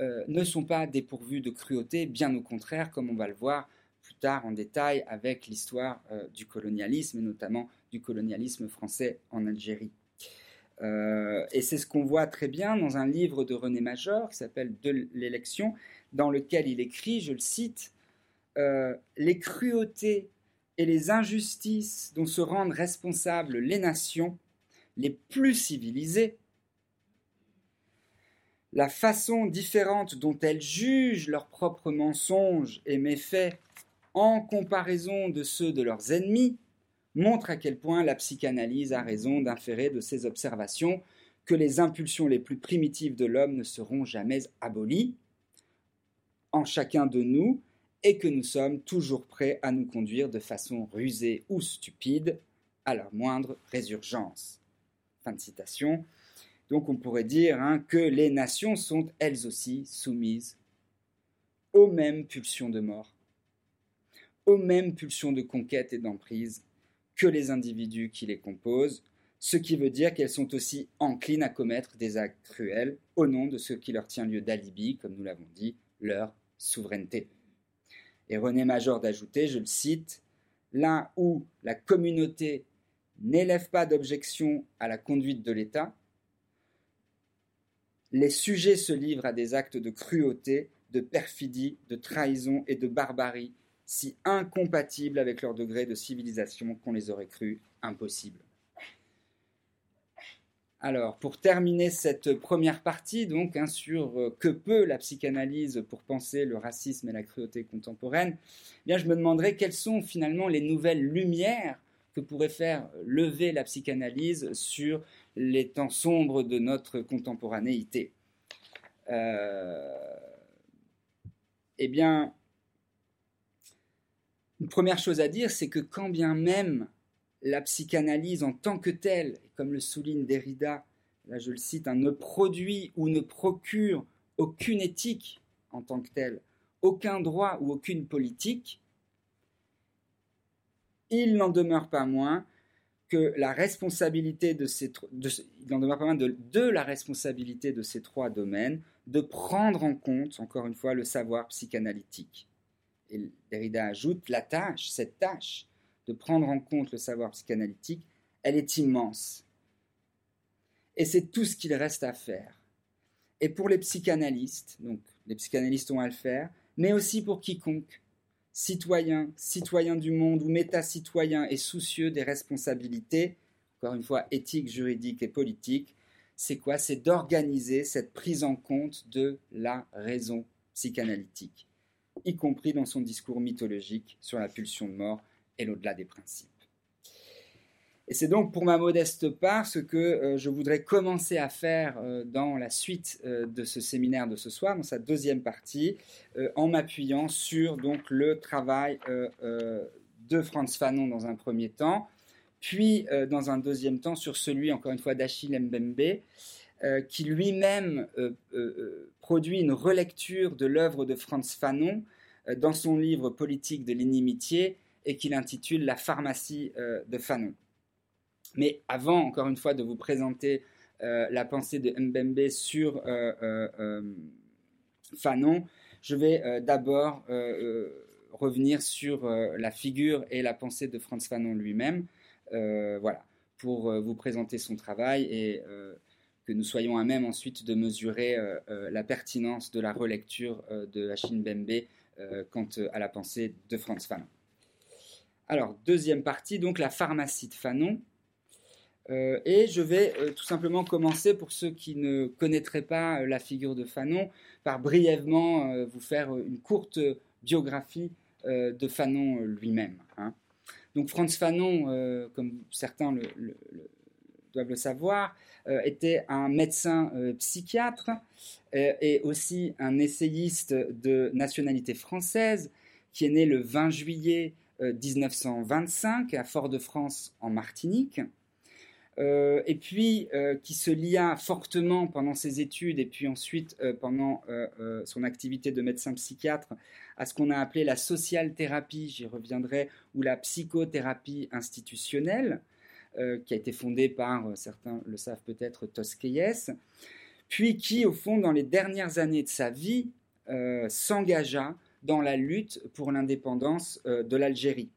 Speaker 1: ne sont pas dépourvues de cruauté, bien au contraire, comme on va le voir plus tard en détail avec l'histoire du colonialisme, et notamment du colonialisme français en Algérie. Euh, et c'est ce qu'on voit très bien dans un livre de René Major qui s'appelle De l'élection, dans lequel il écrit, je le cite, Les cruautés et les injustices dont se rendent responsables les nations les plus civilisées. La façon différente dont elles jugent leurs propres mensonges et méfaits en comparaison de ceux de leurs ennemis montre à quel point la psychanalyse a raison d'inférer de ces observations que les impulsions les plus primitives de l'homme ne seront jamais abolies en chacun de nous et que nous sommes toujours prêts à nous conduire de façon rusée ou stupide à leur moindre résurgence. Fin de citation. Donc on pourrait dire hein, que les nations sont elles aussi soumises aux mêmes pulsions de mort, aux mêmes pulsions de conquête et d'emprise que les individus qui les composent, ce qui veut dire qu'elles sont aussi enclines à commettre des actes cruels au nom de ce qui leur tient lieu d'alibi, comme nous l'avons dit, leur souveraineté. Et René Major d'ajouter, je le cite, là où la communauté n'élève pas d'objection à la conduite de l'État, les sujets se livrent à des actes de cruauté, de perfidie, de trahison et de barbarie, si incompatibles avec leur degré de civilisation qu'on les aurait crus impossibles. Alors, pour terminer cette première partie, donc, hein, sur euh, que peut la psychanalyse pour penser le racisme et la cruauté contemporaine, eh bien, je me demanderais quelles sont finalement les nouvelles lumières que pourrait faire lever la psychanalyse sur les temps sombres de notre contemporanéité. Euh, eh bien, une première chose à dire, c'est que quand bien même la psychanalyse en tant que telle, comme le souligne Derrida, là je le cite, hein, ne produit ou ne procure aucune éthique en tant que telle, aucun droit ou aucune politique, il n'en demeure pas moins que de, la responsabilité de ces trois domaines de prendre en compte, encore une fois, le savoir psychanalytique. Et Derrida ajoute, la tâche, cette tâche de prendre en compte le savoir psychanalytique, elle est immense. Et c'est tout ce qu'il reste à faire. Et pour les psychanalystes, donc les psychanalystes ont à le faire, mais aussi pour quiconque, citoyen, citoyen du monde ou méta-citoyen et soucieux des responsabilités, encore une fois éthiques, juridiques et politiques, c'est quoi? C'est d'organiser cette prise en compte de la raison psychanalytique, y compris dans son discours mythologique sur la pulsion de mort et l'au-delà des principes. Et c'est donc pour ma modeste part ce que euh, je voudrais commencer à faire euh, dans la suite euh, de ce séminaire de ce soir, dans sa deuxième partie, en m'appuyant sur donc le travail de Franz Fanon dans un premier temps, puis dans un deuxième temps sur celui encore une fois d'Achille Mbembe, qui lui-même produit une relecture de l'œuvre de Franz Fanon dans son livre Politique de l'inimitié et qu'il intitule La pharmacie de Fanon. Mais avant, encore une fois, de vous présenter euh, la pensée de Mbembe sur euh, euh, Fanon, je vais d'abord revenir sur la figure et la pensée de Franz Fanon lui-même, voilà, pour vous présenter son travail et que nous soyons à même ensuite de mesurer la pertinence de la relecture de Achille Mbembe quant à la pensée de Franz Fanon. Alors, deuxième partie, donc la pharmacie de Fanon. Euh, et je vais euh, tout simplement commencer, pour ceux qui ne connaîtraient pas euh, la figure de Fanon, par brièvement vous faire une courte biographie de Fanon lui-même. Hein. Donc Franz Fanon, comme certains doivent le savoir, était un médecin psychiatre et aussi un essayiste de nationalité française qui est né le 20 juillet 1925 à Fort-de-France en Martinique. Euh, et puis euh, qui se lia fortement pendant ses études et puis ensuite euh, pendant son activité de médecin psychiatre à ce qu'on a appelé la social thérapie, j'y reviendrai, ou la psychothérapie institutionnelle, qui a été fondée par, certains le savent peut-être, Tosquelles, puis qui, au fond, dans les dernières années de sa vie, s'engagea dans la lutte pour l'indépendance de l'Algérie.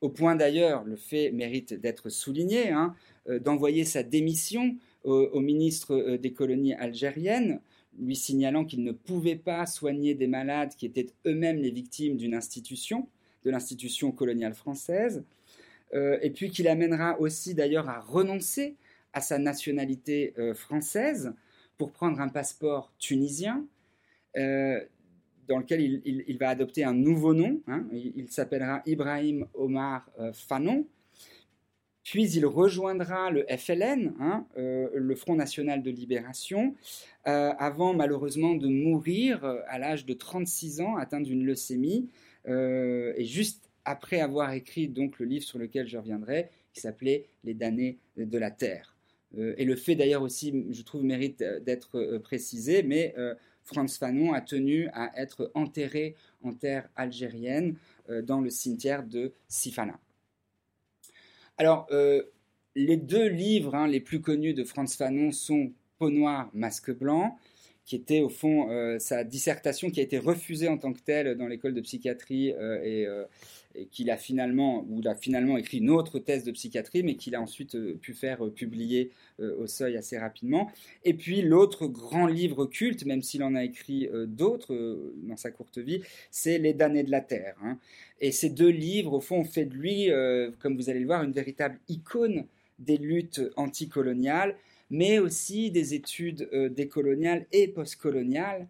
Speaker 1: Au point d'ailleurs, le fait mérite d'être souligné, hein, euh, d'envoyer sa démission au, ministre euh, des colonies algériennes, lui signalant qu'il ne pouvait pas soigner des malades qui étaient eux-mêmes les victimes d'une institution, de l'institution coloniale française, euh, et puis qu'il amènera aussi d'ailleurs à renoncer à sa nationalité française pour prendre un passeport tunisien, dans lequel il, va adopter un nouveau nom. Hein. il, s'appellera Ibrahim Omar Fanon, puis il rejoindra le FLN, hein, euh, le Front National de Libération, euh, avant malheureusement de mourir euh, à l'âge de 36 ans, atteint d'une leucémie, et juste après avoir écrit donc le livre sur lequel je reviendrai, qui s'appelait Les damnés de la terre. et le fait d'ailleurs aussi, je trouve, mérite d'être précisé, mais Franz Fanon a tenu à être enterré en terre algérienne dans le cimetière de Sifana. Alors, euh, les deux livres hein, les plus connus de Franz Fanon sont Peau noire, masque blanc, qui était au fond euh, sa dissertation qui a été refusée en tant que telle dans l'école de psychiatrie euh, et, qu'il a finalement, ou a finalement écrit une autre thèse de psychiatrie, mais qu'il a ensuite pu faire publier au seuil assez rapidement. Et puis l'autre grand livre culte, même s'il en a écrit d'autres dans sa courte vie, c'est Les damnés de la Terre. Hein. Et ces deux livres, au fond, ont fait de lui, euh, comme vous allez le voir, une véritable icône des luttes anticoloniales, mais aussi des études euh, décoloniales et postcoloniales,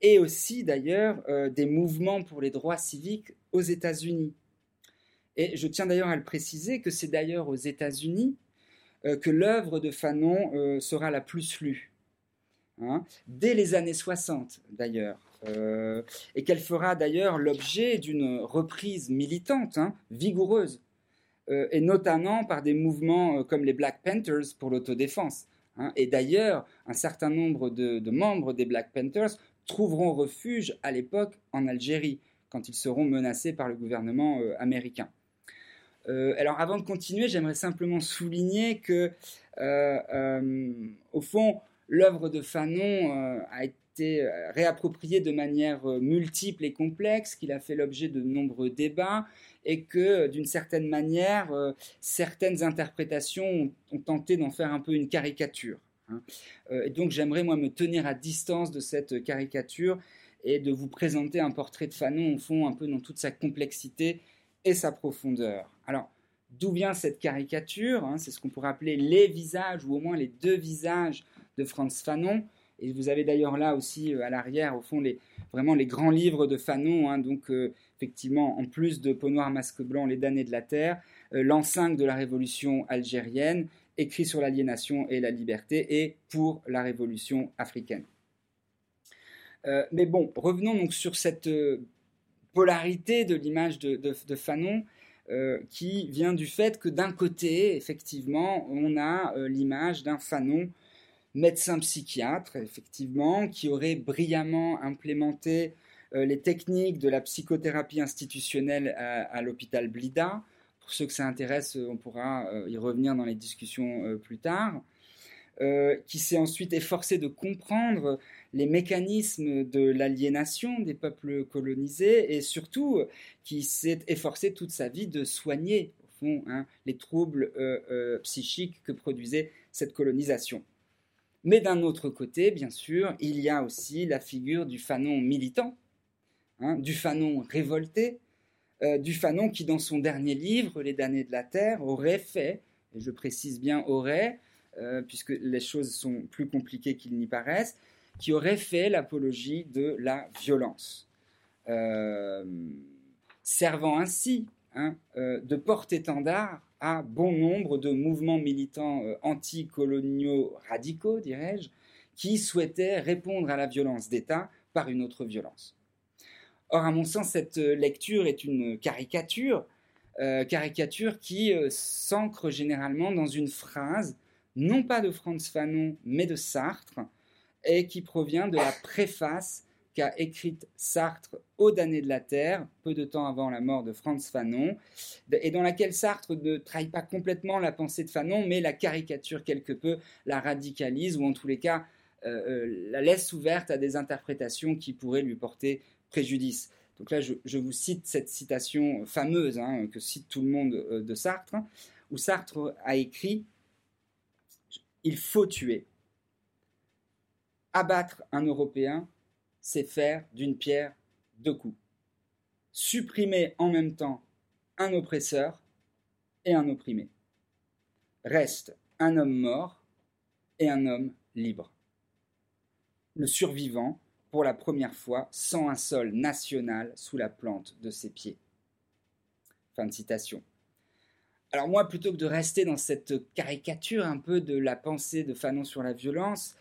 Speaker 1: et aussi d'ailleurs euh, des mouvements pour les droits civiques aux États-Unis. Et je tiens d'ailleurs à le préciser que c'est d'ailleurs aux États-Unis que l'œuvre de Fanon sera la plus lue. Hein, dès les années 60 d'ailleurs. Euh, et qu'elle fera d'ailleurs l'objet d'une reprise militante, hein, vigoureuse, euh, et notamment par des mouvements euh, comme les Black Panthers pour l'autodéfense. Hein. Et d'ailleurs, un certain nombre de, membres des Black Panthers trouveront refuge à l'époque en Algérie, quand ils seront menacés par le gouvernement américain. alors avant de continuer, j'aimerais simplement souligner que, au fond, l'œuvre de Fanon a été été euh, réapproprié de manière euh, multiple et complexe, qu'il a fait l'objet de nombreux débats et que euh, d'une certaine manière, certaines interprétations ont, tenté d'en faire un peu une caricature. Hein. et donc j'aimerais moi me tenir à distance de cette caricature et de vous présenter un portrait de Fanon au fond un peu dans toute sa complexité et sa profondeur. Alors D'où vient cette caricature hein, C'est ce qu'on pourrait appeler les visages, ou au moins les deux visages de Franz Fanon. Et vous avez d'ailleurs là aussi à l'arrière, au fond, les, vraiment les grands livres de Fanon. Hein, donc, effectivement, en plus de Peau noir, masque blanc, Les damnés de la terre, l'an 5 de la révolution algérienne, écrit sur l'aliénation et la liberté, et pour la révolution africaine. Euh, mais bon, revenons donc sur cette euh, polarité de l'image de, Fanon, euh, qui vient du fait que d'un côté, effectivement, on a l'image d'un Fanon médecin psychiatre, effectivement, qui aurait brillamment implémenté les techniques de la psychothérapie institutionnelle à l'hôpital Blida, pour ceux que ça intéresse, on pourra euh, y revenir dans les discussions euh, plus tard. Euh, qui s'est ensuite efforcé de comprendre les mécanismes de l'aliénation des peuples colonisés et surtout qui s'est efforcé toute sa vie de soigner au fond hein, les troubles psychiques que produisait cette colonisation. Mais d'un autre côté, bien sûr, il y a aussi la figure du fanon militant, hein, du fanon révolté, euh, du Fanon qui, dans son dernier livre, Les damnés de la Terre, aurait fait, et je précise bien aurait, euh, puisque les choses sont plus compliquées qu'il n'y paraissent, qui aurait fait l'apologie de la violence, euh, servant ainsi hein, de porte-étendard à bon nombre de mouvements militants anticoloniaux radicaux, dirais-je, qui souhaitaient répondre à la violence d'État par une autre violence. Or, à mon sens, cette euh, lecture est une caricature, euh, caricature qui euh, s'ancre généralement dans une phrase, non pas de Franz Fanon, mais de Sartre, et qui provient de la préface qu'a écrite Sartre aux damnés de la Terre, peu de temps avant la mort de Franz Fanon, et dans laquelle Sartre ne trahit pas complètement la pensée de Fanon, mais la caricature quelque peu, la radicalise, ou en tous les cas la laisse ouverte à des interprétations qui pourraient lui porter Donc là, je, vous cite cette citation fameuse hein, que cite tout le monde euh, de Sartre, où Sartre a écrit Il faut tuer. Abattre un Européen, c'est faire d'une pierre deux coups. Supprimer en même temps un oppresseur et un opprimé. Reste un homme mort et un homme libre. Le survivant pour la première fois sans un sol national sous la plante de ses pieds. Fin de citation. Alors moi, plutôt que de rester dans cette caricature un peu de la pensée de Fanon sur la violence,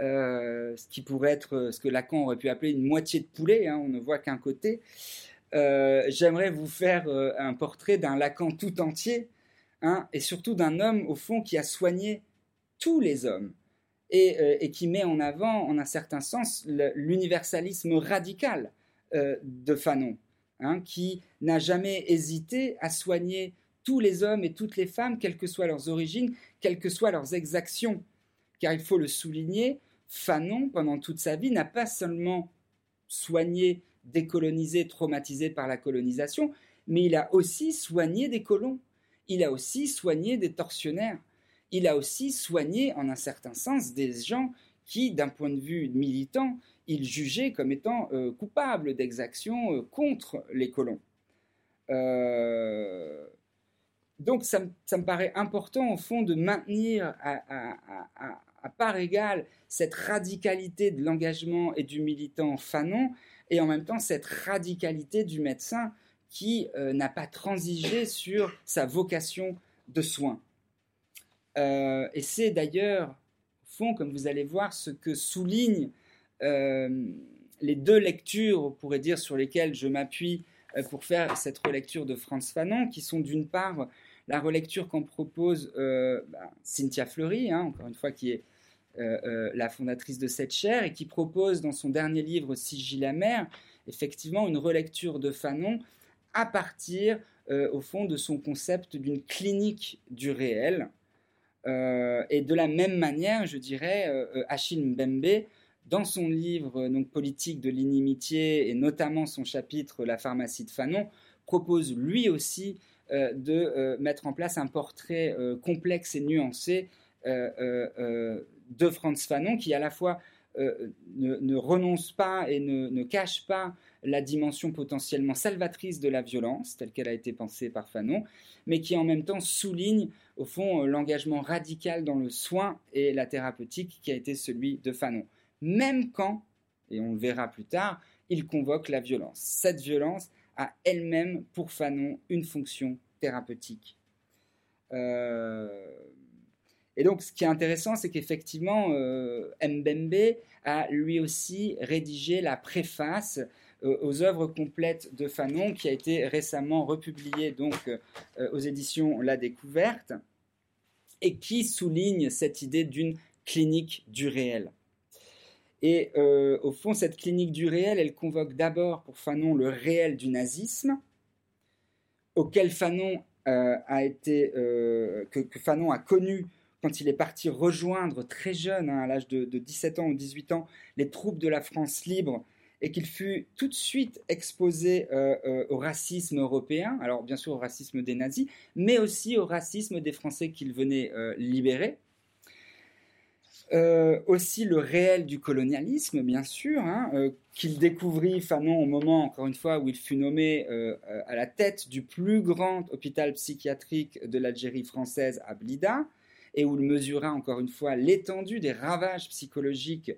Speaker 1: euh, ce qui pourrait être ce que Lacan aurait pu appeler une moitié de poulet, hein, on ne voit qu'un côté, euh, j'aimerais vous faire euh, un portrait d'un Lacan tout entier, hein, et surtout d'un homme, au fond, qui a soigné tous les hommes, euh, et, qui met en avant, en un certain sens, l'universalisme radical euh, de Fanon, hein, qui n'a jamais hésité à soigner tous les hommes et toutes les femmes, quelles que soient leurs origines, quelles que soient leurs exactions. Car il faut le souligner, Fanon, pendant toute sa vie, n'a pas seulement soigné, décolonisé, traumatisé par la colonisation, mais il a aussi soigné des colons, il a aussi soigné des tortionnaires, il a aussi soigné, en un certain sens, des gens qui, d'un point de vue militant, il jugeait comme étant euh, coupables d'exactions euh, contre les colons. Euh, donc ça, me paraît important, au fond, de maintenir à, part égale cette radicalité de l'engagement et du militant Fanon, et en même temps cette radicalité du médecin qui n'a pas transigé sur sa vocation de soins. Euh, et c'est d'ailleurs, au fond, comme vous allez voir, ce que soulignent euh, les deux lectures, on pourrait dire, sur lesquelles je m'appuie euh, pour faire cette relecture de Franz Fanon, qui sont d'une part la relecture qu'en propose bah, Cynthia Fleury, hein, encore une fois, qui est la fondatrice de cette chaire, et qui propose dans son dernier livre Sigil mer effectivement une relecture de Fanon à partir, au fond, de son concept d'une clinique du réel, et de la même manière, je dirais, euh, euh, Achille Mbembe, dans son livre donc, Politique de l'inimitié, et notamment son chapitre La pharmacie de Fanon, propose lui aussi de mettre en place un portrait complexe et nuancé de Franz Fanon, qui à la fois ne, renonce pas et ne, cache pas la dimension potentiellement salvatrice de la violence, telle qu'elle a été pensée par Fanon, mais qui en même temps souligne, au fond, l'engagement radical dans le soin et la thérapeutique qui a été celui de Fanon. Même quand, et on le verra plus tard, il convoque la violence. Cette violence a elle-même, pour Fanon, une fonction thérapeutique. Euh, et donc, ce qui est intéressant, c'est qu'effectivement, euh, Mbembe a lui aussi rédigé la préface euh, aux œuvres complètes de Fanon, qui a été récemment republiée donc aux éditions La Découverte, et qui souligne cette idée d'une clinique du réel. Et au fond, cette clinique du réel, elle convoque d'abord pour Fanon le réel du nazisme, auquel Fanon euh, a été, euh, que, Fanon a connu quand il est parti rejoindre très jeune, hein, à l'âge de, 17 ans ou 18 ans, les troupes de la France libre et qu'il fut tout de suite exposé euh, au racisme européen, alors bien sûr au racisme des nazis, mais aussi au racisme des Français qu'il venait libérer. Euh, aussi le réel du colonialisme, bien sûr, hein, euh, qu'il découvrit Fanon au moment, encore une fois, où il fut nommé euh, à la tête du plus grand hôpital psychiatrique de l'Algérie française à Blida, et où il mesura encore une fois l'étendue des ravages psychologiques,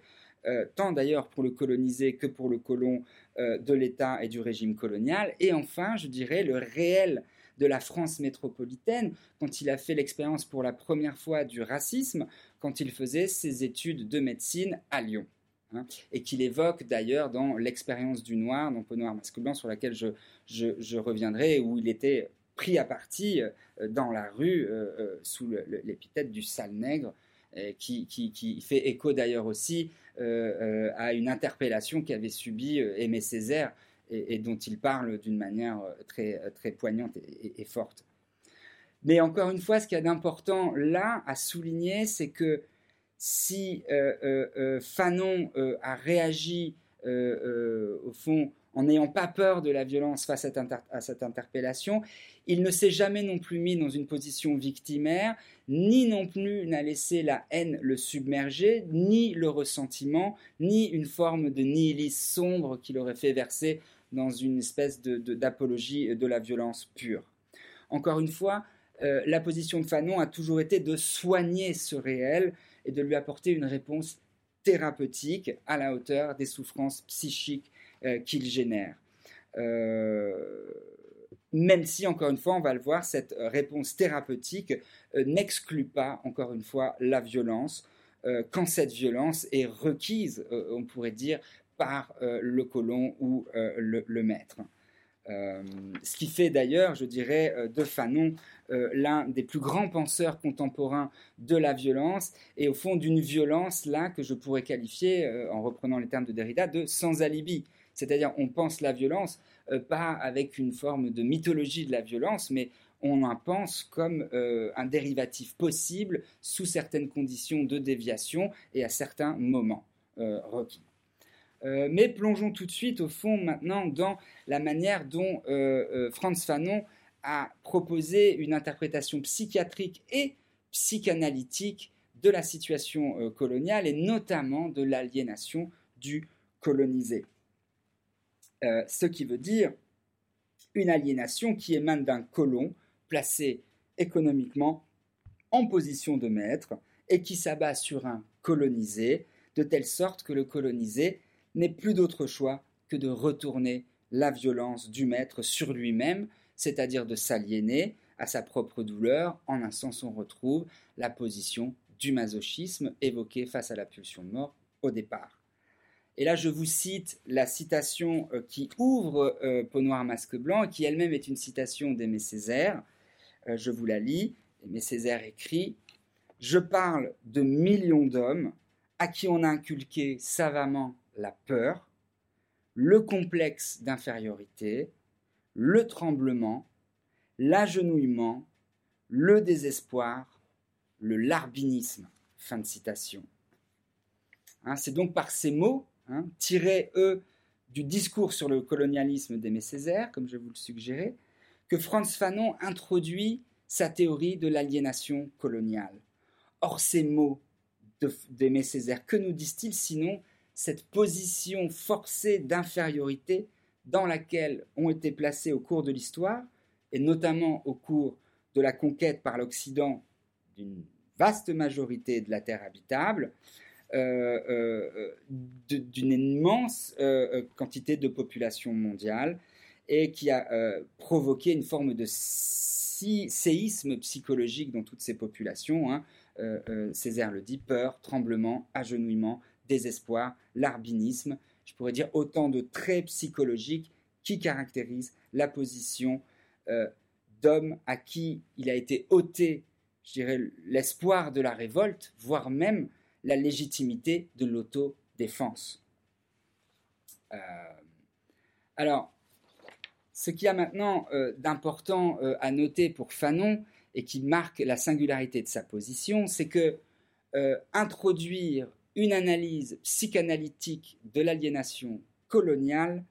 Speaker 1: tant d'ailleurs pour le colonisé que pour le colon de l'État et du régime colonial, et enfin, je dirais, le réel de la France métropolitaine, quand il a fait l'expérience pour la première fois du racisme, quand il faisait ses études de médecine à Lyon. Hein, et qu'il évoque d'ailleurs dans l'expérience du noir, dans Peau noir masque blanc, sur laquelle je, je, reviendrai, où il était pris à partie euh, dans la rue euh, euh, sous l'épithète du sale nègre, qui, qui, fait écho d'ailleurs aussi à une interpellation qu'avait subie Aimé Césaire et, dont il parle d'une manière très, très poignante et forte. Mais encore une fois, ce qu'il y a d'important là à souligner, c'est que si euh, euh, euh, Fanon a réagi au fond en n'ayant pas peur de la violence face à, cette interpellation, il ne s'est jamais non plus mis dans une position victimaire, ni non plus n'a laissé la haine le submerger, ni le ressentiment, ni une forme de nihilisme sombre qui l'aurait fait verser dans une espèce d'apologie de, la violence pure. Encore une fois, euh, la position de Fanon a toujours été de soigner ce réel et de lui apporter une réponse thérapeutique à la hauteur des souffrances psychiques qu'il génère. Euh, même si, encore une fois, on va le voir, cette réponse thérapeutique n'exclut pas, encore une fois, la violence, quand cette violence est requise, on pourrait dire, par le colon ou le, maître. ce qui fait d'ailleurs, je dirais, de Fanon euh, l'un des plus grands penseurs contemporains de la violence, et au fond d'une violence là que je pourrais qualifier, euh, en reprenant les termes de Derrida, de sans alibi. C'est-à-dire on pense la violence euh, pas avec une forme de mythologie de la violence, mais on en pense comme un dérivatif possible sous certaines conditions de déviation et à certains moments requis. mais plongeons tout de suite au fond maintenant dans la manière dont Franz Fanon a proposé une interprétation psychiatrique et psychanalytique de la situation euh, coloniale et notamment de l'aliénation du colonisé. Euh, ce qui veut dire une aliénation qui émane d'un colon placé économiquement en position de maître et qui s'abat sur un colonisé de telle sorte que le colonisé n'ait plus d'autre choix que de retourner la violence du maître sur lui-même c'est-à-dire de s'aliéner à sa propre douleur. En un sens, on retrouve la position du masochisme évoquée face à la pulsion de mort au départ. Et là, je vous cite la citation euh, qui ouvre euh, Peau masque blanc, qui elle-même est une citation d'Aimé Césaire. Euh, je vous la lis. Aimé Césaire écrit Je parle de millions d'hommes à qui on a inculqué savamment la peur, le complexe d'infériorité, le tremblement, l'agenouillement, le désespoir, le larbinisme. Fin de citation. Hein, c'est donc par ces mots, hein, tirés, eux, du discours sur le colonialisme d'Aimé Césaire, comme je vous le suggérais, que Franz Fanon introduit sa théorie de l'aliénation coloniale. Or, ces mots d'Aimé Césaire. Que nous disent-ils sinon cette position forcée d'infériorité dans laquelle ont été placés au cours de l'histoire, et notamment au cours de la conquête par l'Occident d'une vaste majorité de la Terre habitable, d'une immense euh, quantité de population mondiale, et qui a provoqué une forme de séisme psychologique dans toutes ces populations. Hein. Césaire le dit, peur, tremblement, agenouillement, désespoir, l'arbinisme, je pourrais dire autant de traits psychologiques qui caractérisent la position euh, d'homme à qui il a été ôté, je dirais, l'espoir de la révolte, voire même la légitimité de l'autodéfense. Euh, alors, ce qu'il y a maintenant euh, d'important à noter pour Fanon et qui marque la singularité de sa position, c'est que introduire une analyse psychanalytique de l'aliénation coloniale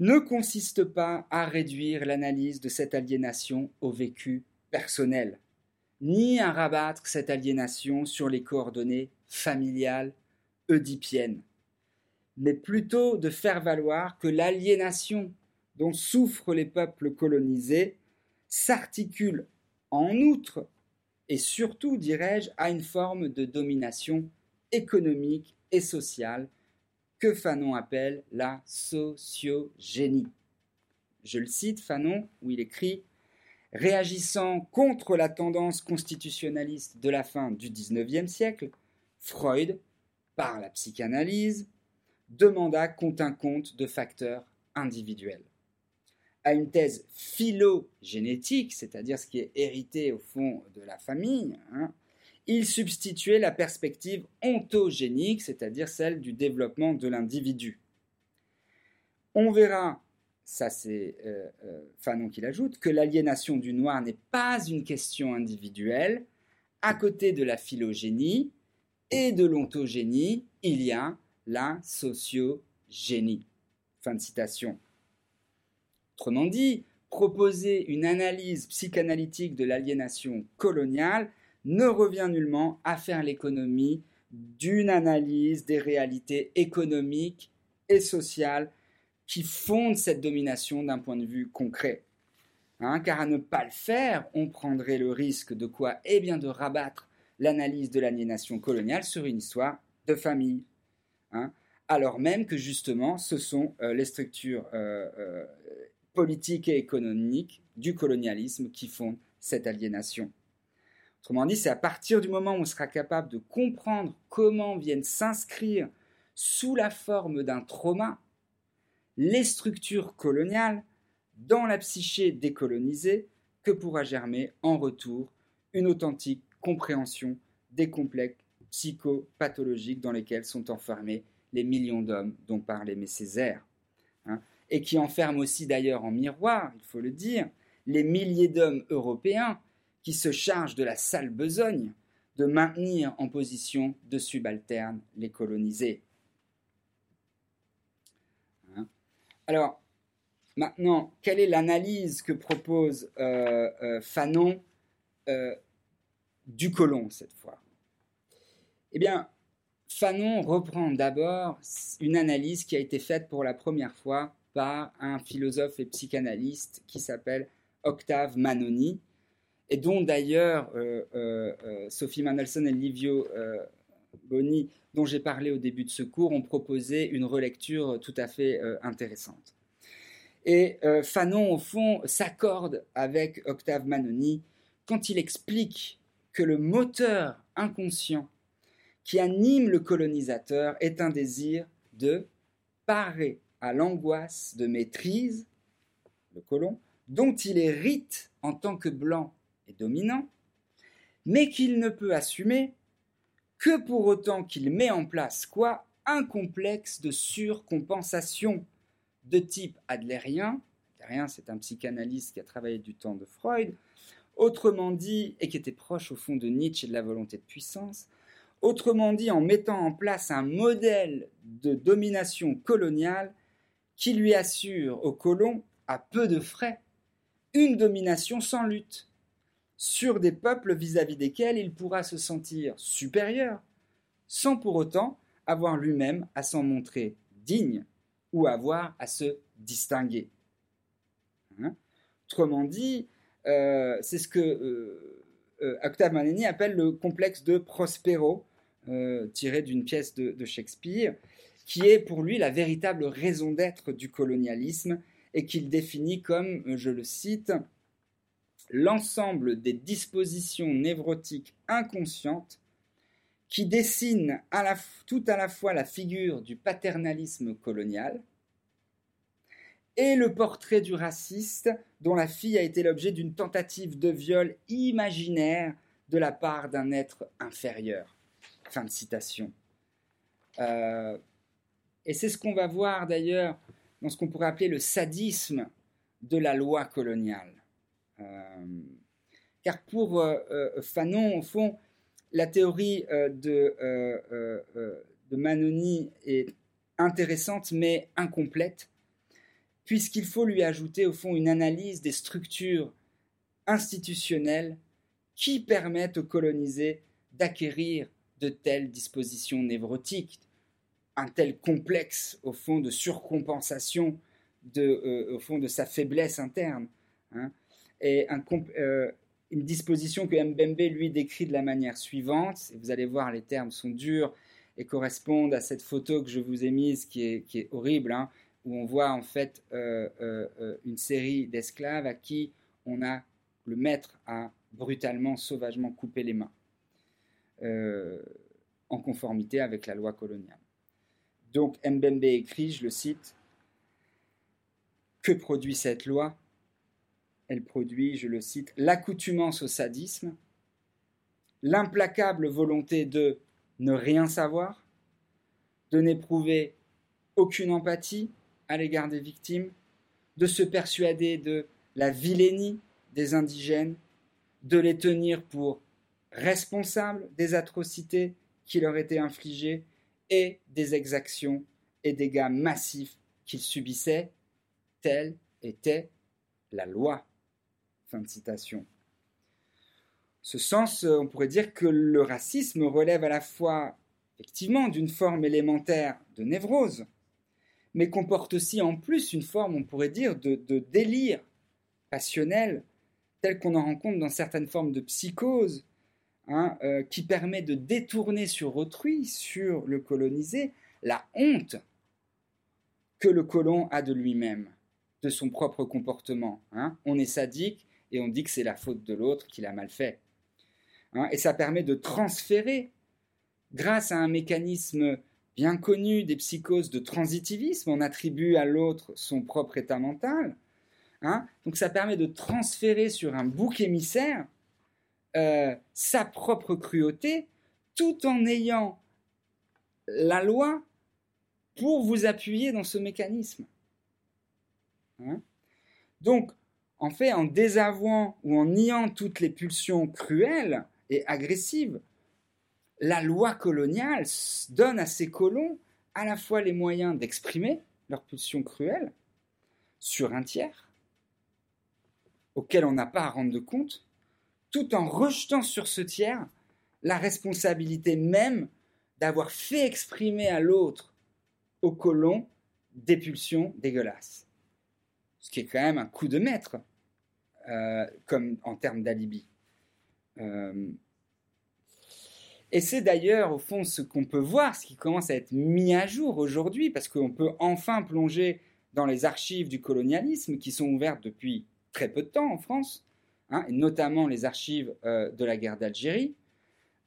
Speaker 1: ne consiste pas à réduire l'analyse de cette aliénation au vécu personnel, ni à rabattre cette aliénation sur les coordonnées familiales oedipiennes, mais plutôt de faire valoir que l'aliénation dont souffrent les peuples colonisés s'articule en outre et surtout, dirais-je, à une forme de domination économique et sociale que Fanon appelle la sociogénie. Je le cite, Fanon, où il écrit Réagissant contre la tendance constitutionnaliste de la fin du XIXe siècle, Freud, par la psychanalyse, demanda compte un compte de facteurs individuels. À une thèse phylogénétique, c'est-à-dire ce qui est hérité au fond de la famille, hein, il substituait la perspective ontogénique, c'est-à-dire celle du développement de l'individu. On verra, ça c'est euh, euh, Fanon qui l'ajoute, que l'aliénation du noir n'est pas une question individuelle. À côté de la phylogénie et de l'ontogénie, il y a la sociogénie. Fin de citation. Autrement dit, proposer une analyse psychanalytique de l'aliénation coloniale ne revient nullement à faire l'économie d'une analyse des réalités économiques et sociales qui fondent cette domination d'un point de vue concret. Hein, car à ne pas le faire, on prendrait le risque de quoi Eh bien de rabattre l'analyse de l'aliénation coloniale sur une histoire de famille. Hein, alors même que justement ce sont euh, les structures euh, euh, politiques et économiques du colonialisme qui fondent cette aliénation. Autrement dit, c'est à partir du moment où on sera capable de comprendre comment viennent s'inscrire sous la forme d'un trauma les structures coloniales dans la psyché décolonisée que pourra germer en retour une authentique compréhension des complexes psychopathologiques dans lesquels sont enfermés les millions d'hommes dont parlait Césaire, hein, et qui enferment aussi d'ailleurs en miroir, il faut le dire, les milliers d'hommes européens qui se charge de la sale besogne de maintenir en position de subalterne les colonisés. Hein? Alors, maintenant, quelle est l'analyse que propose euh, euh, Fanon euh, du colon cette fois? Eh bien, Fanon reprend d'abord une analyse qui a été faite pour la première fois par un philosophe et psychanalyste qui s'appelle Octave Manoni, et dont d'ailleurs Sophie Mandelson et Livio Boni, dont j'ai parlé au début de ce cours, ont proposé une relecture tout à fait intéressante. Et Fanon, au fond, s'accorde avec Octave Manoni quand il explique que le moteur inconscient qui anime le colonisateur est un désir de parer à l'angoisse de maîtrise, le colon, dont il hérite en tant que blanc et dominant, mais qu'il ne peut assumer que pour autant qu'il met en place quoi? Un complexe de surcompensation de type adlérien. Adlérien, c'est un psychanalyste qui a travaillé du temps de Freud, autrement dit, et qui était proche au fond de Nietzsche et de la volonté de puissance, autrement dit en mettant en place un modèle de domination coloniale qui lui assure au colon, à peu de frais, une domination sans lutte, sur des peuples vis-à-vis desquels il pourra se sentir supérieur, sans pour autant avoir lui-même à s'en montrer digne ou avoir à se distinguer. Hein? Autrement dit, euh, c'est ce que euh, euh, Octave Manini appelle le complexe de Prospero, tiré d'une pièce de, Shakespeare, qui est pour lui la véritable raison d'être du colonialisme et qu'il définit comme, je le cite, l'ensemble des dispositions névrotiques inconscientes qui dessinent tout à la fois la figure du paternalisme colonial, et le portrait du raciste dont la fille a été l'objet d'une tentative de viol imaginaire de la part d'un être inférieur. Fin de citation. Euh, et c'est ce qu'on va voir d'ailleurs dans ce qu'on pourrait appeler le sadisme de la loi coloniale. Euh, car pour euh, Fanon, au fond, la théorie de, de Manoni est intéressante mais incomplète puisqu'il faut lui ajouter au fond une analyse des structures institutionnelles qui permettent aux colonisés d'acquérir de telles dispositions névrotiques, un tel complexe au fond de surcompensation de, euh, au fond de sa faiblesse interne. Hein. Et euh, une disposition que Mbembe lui décrit de la manière suivante, et vous allez voir les termes sont durs et correspondent à cette photo que je vous ai mise qui est, horrible, hein où on voit en fait euh, euh, une série d'esclaves à qui on a le maître a brutalement, sauvagement coupé les mains, en conformité avec la loi coloniale. Donc Mbembe écrit, je le cite, Que produit cette loi? Elle produit, je le cite, l'accoutumance au sadisme, l'implacable volonté de ne rien savoir, de n'éprouver aucune empathie, à l'égard des victimes, de se persuader de la vilainie des indigènes, de les tenir pour responsables des atrocités qui leur étaient infligées et des exactions et dégâts massifs qu'ils subissaient, telle était la loi. Fin de citation. Ce sens, on pourrait dire que le racisme relève à la fois effectivement d'une forme élémentaire de névrose, mais comporte aussi en plus une forme, on pourrait dire, de, délire passionnel, tel qu'on en rencontre dans certaines formes de psychose, hein, euh, qui permet de détourner sur autrui, sur le colonisé, la honte que le colon a de lui-même, de son propre comportement. Hein. On est sadique et on dit que c'est la faute de l'autre qu'il a mal fait. Hein. et ça permet de transférer, grâce à un mécanisme bien connu des psychoses de transitivisme, on attribue à l'autre son propre état mental. Hein. Donc ça permet de transférer sur un bouc émissaire euh, sa propre cruauté tout en ayant la loi pour vous appuyer dans ce mécanisme. Hein. Donc, en fait, en désavouant ou en niant toutes les pulsions cruelles et agressives la loi coloniale donne à ces colons à la fois les moyens d'exprimer leur pulsion cruelle sur un tiers, auquel on n'a pas à rendre compte, tout en rejetant sur ce tiers la responsabilité même d'avoir fait exprimer à l'autre, au colon, des pulsions dégueulasses. Ce qui est quand même un coup de maître, euh, comme en termes d'alibi. Euh, et c'est d'ailleurs, au fond, ce qu'on peut voir, ce qui commence à être mis à jour aujourd'hui, parce qu'on peut enfin plonger dans les archives du colonialisme qui sont ouvertes depuis très peu de temps en France, hein, et notamment les archives euh, de la guerre d'Algérie.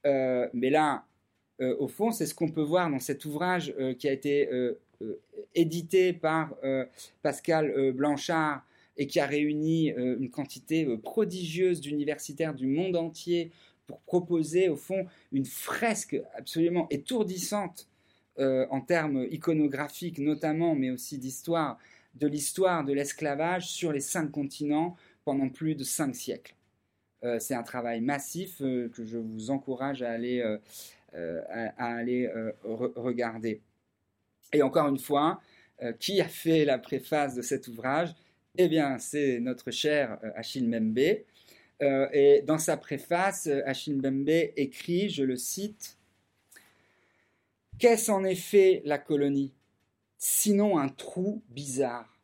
Speaker 1: Mais là, au fond, c'est ce qu'on peut voir dans cet ouvrage qui a été édité par Pascal Blanchard et qui a réuni une quantité prodigieuse d'universitaires du monde entier pour proposer au fond une fresque absolument étourdissante euh, en termes iconographiques notamment, mais aussi d'histoire, de l'histoire de l'esclavage sur les cinq continents pendant plus de cinq siècles. Euh, c'est un travail massif euh, que je vous encourage à aller, à, aller regarder. Et encore une fois, qui a fait la préface de cet ouvrage? Eh bien, c'est notre cher Achille Membe. Euh, et dans sa préface, Achille Mbembe écrit, je le cite, Qu'est-ce en effet la colonie Sinon un trou bizarre,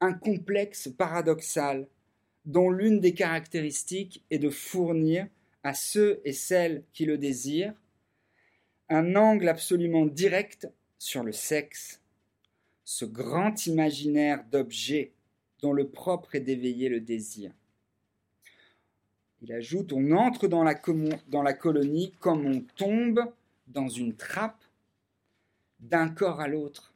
Speaker 1: un complexe paradoxal dont l'une des caractéristiques est de fournir à ceux et celles qui le désirent un angle absolument direct sur le sexe, ce grand imaginaire d'objet dont le propre est d'éveiller le désir. Il ajoute, on entre dans la, dans la colonie comme on tombe dans une trappe d'un corps à l'autre.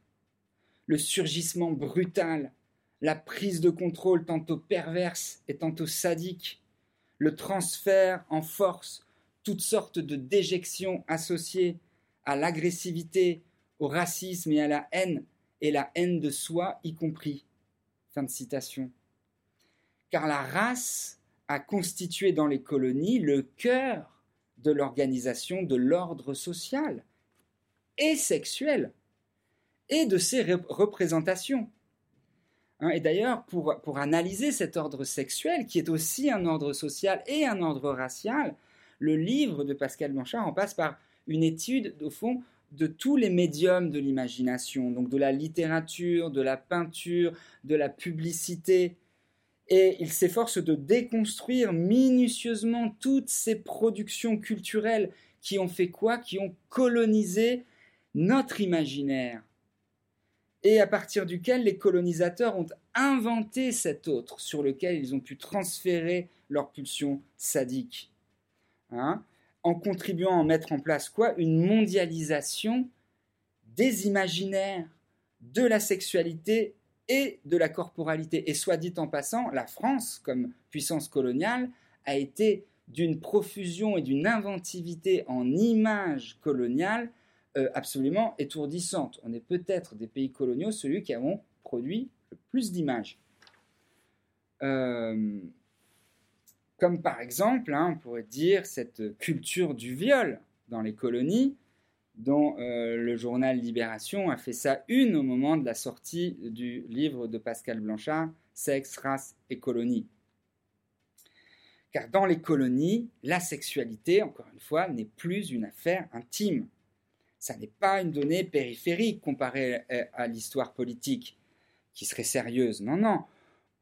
Speaker 1: Le surgissement brutal, la prise de contrôle tantôt perverse et tantôt sadique, le transfert en force, toutes sortes de déjections associées à l'agressivité, au racisme et à la haine, et la haine de soi y compris. Fin de citation. Car la race a constitué dans les colonies le cœur de l'organisation de l'ordre social et sexuel et de ses représentations. Hein, et d'ailleurs, pour, pour analyser cet ordre sexuel, qui est aussi un ordre social et un ordre racial, le livre de Pascal Blanchard en passe par une étude, au fond, de tous les médiums de l'imagination, donc de la littérature, de la peinture, de la publicité. Et il s'efforce de déconstruire minutieusement toutes ces productions culturelles qui ont fait quoi? Qui ont colonisé notre imaginaire. Et à partir duquel les colonisateurs ont inventé cet autre sur lequel ils ont pu transférer leur pulsion sadique. Hein? En contribuant à mettre en place quoi? Une mondialisation des imaginaires, de la sexualité et de la corporalité. Et soit dit en passant, la France, comme puissance coloniale, a été d'une profusion et d'une inventivité en images coloniales euh, absolument étourdissante. On est peut-être des pays coloniaux celui qui avons produit le plus d'images. Euh, comme par exemple, hein, on pourrait dire, cette culture du viol dans les colonies, dont euh, le journal Libération a fait ça une au moment de la sortie du livre de Pascal Blanchard, Sexe, race et colonie. Car dans les colonies, la sexualité, encore une fois, n'est plus une affaire intime. Ça n'est pas une donnée périphérique comparée à l'histoire politique, qui serait sérieuse. Non, non.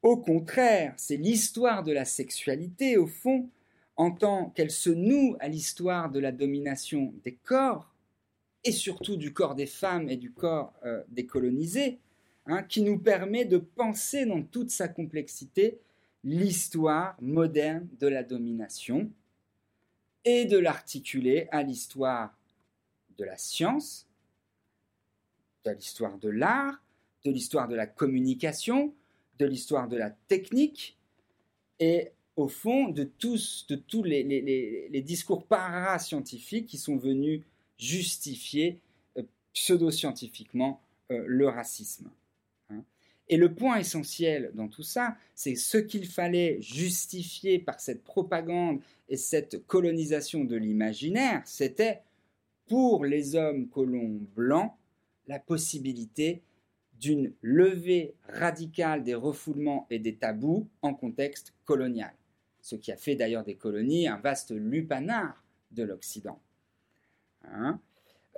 Speaker 1: Au contraire, c'est l'histoire de la sexualité, au fond, en tant qu'elle se noue à l'histoire de la domination des corps, et surtout du corps des femmes et du corps euh, des colonisés, hein, qui nous permet de penser dans toute sa complexité l'histoire moderne de la domination et de l'articuler à l'histoire de la science, de l'histoire de l'art, de l'histoire de la communication, de l'histoire de la technique et au fond de tous, de tous les, les, les, discours parascientifiques qui sont venus justifier euh, pseudo-scientifiquement euh, le racisme. Hein. Et le point essentiel dans tout ça, c'est ce qu'il fallait justifier par cette propagande et cette colonisation de l'imaginaire, c'était pour les hommes colons blancs la possibilité d'une levée radicale des refoulements et des tabous en contexte colonial, ce qui a fait d'ailleurs des colonies un vaste lupanar de l'Occident. Hein?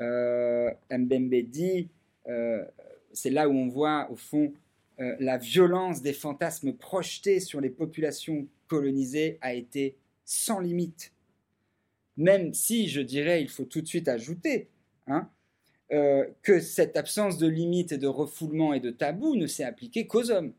Speaker 1: Euh, Mbembe dit, euh, c'est là où on voit au fond euh, la violence des fantasmes projetés sur les populations colonisées a été sans limite. Même si, je dirais, il faut tout de suite ajouter, hein, euh, que cette absence de limite et de refoulement et de tabou ne s'est appliquée qu'aux hommes.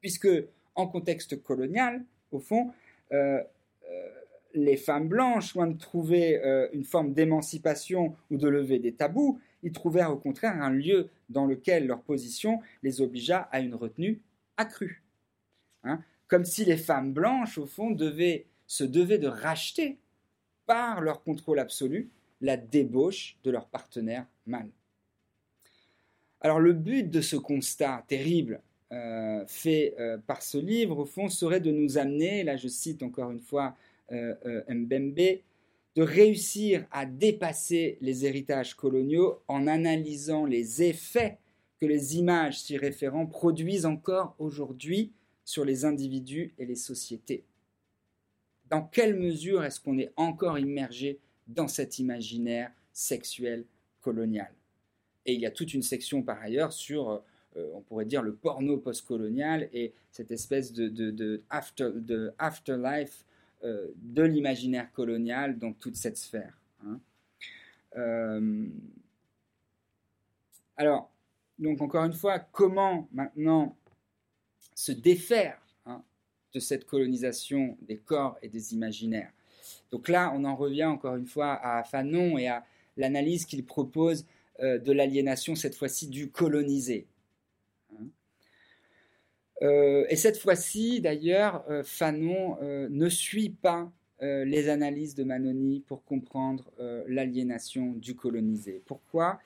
Speaker 1: Puisque, en contexte colonial, au fond, euh, euh, les femmes blanches, loin de trouver une forme d'émancipation ou de lever des tabous, ils trouvèrent au contraire un lieu dans lequel leur position les obligea à une retenue accrue. Hein. Comme si les femmes blanches, au fond, devaient, se devaient de racheter par leur contrôle absolu la débauche de leur partenaire mâle. Alors le but de ce constat terrible euh, fait euh, par ce livre, au fond, serait de nous amener, là je cite encore une fois euh, Mbembe, de réussir à dépasser les héritages coloniaux en analysant les effets que les images s'y référant produisent encore aujourd'hui sur les individus et les sociétés. Dans quelle mesure est-ce qu'on est encore immergé dans cet imaginaire sexuel colonial. Et il y a toute une section par ailleurs sur, on pourrait dire, le porno postcolonial et cette espèce de, de, after, de afterlife de l'imaginaire colonial dans toute cette sphère. Hein. alors, donc encore une fois, comment maintenant se défaire hein, de cette colonisation des corps et des imaginaires? Donc là, on en revient encore une fois à Fanon et à l'analyse qu'il propose euh, de l'aliénation, cette fois-ci du colonisé. Hein. Euh, et cette fois-ci, d'ailleurs, euh, Fanon ne suit pas les analyses de Manoni pour comprendre l'aliénation du colonisé. Pourquoi?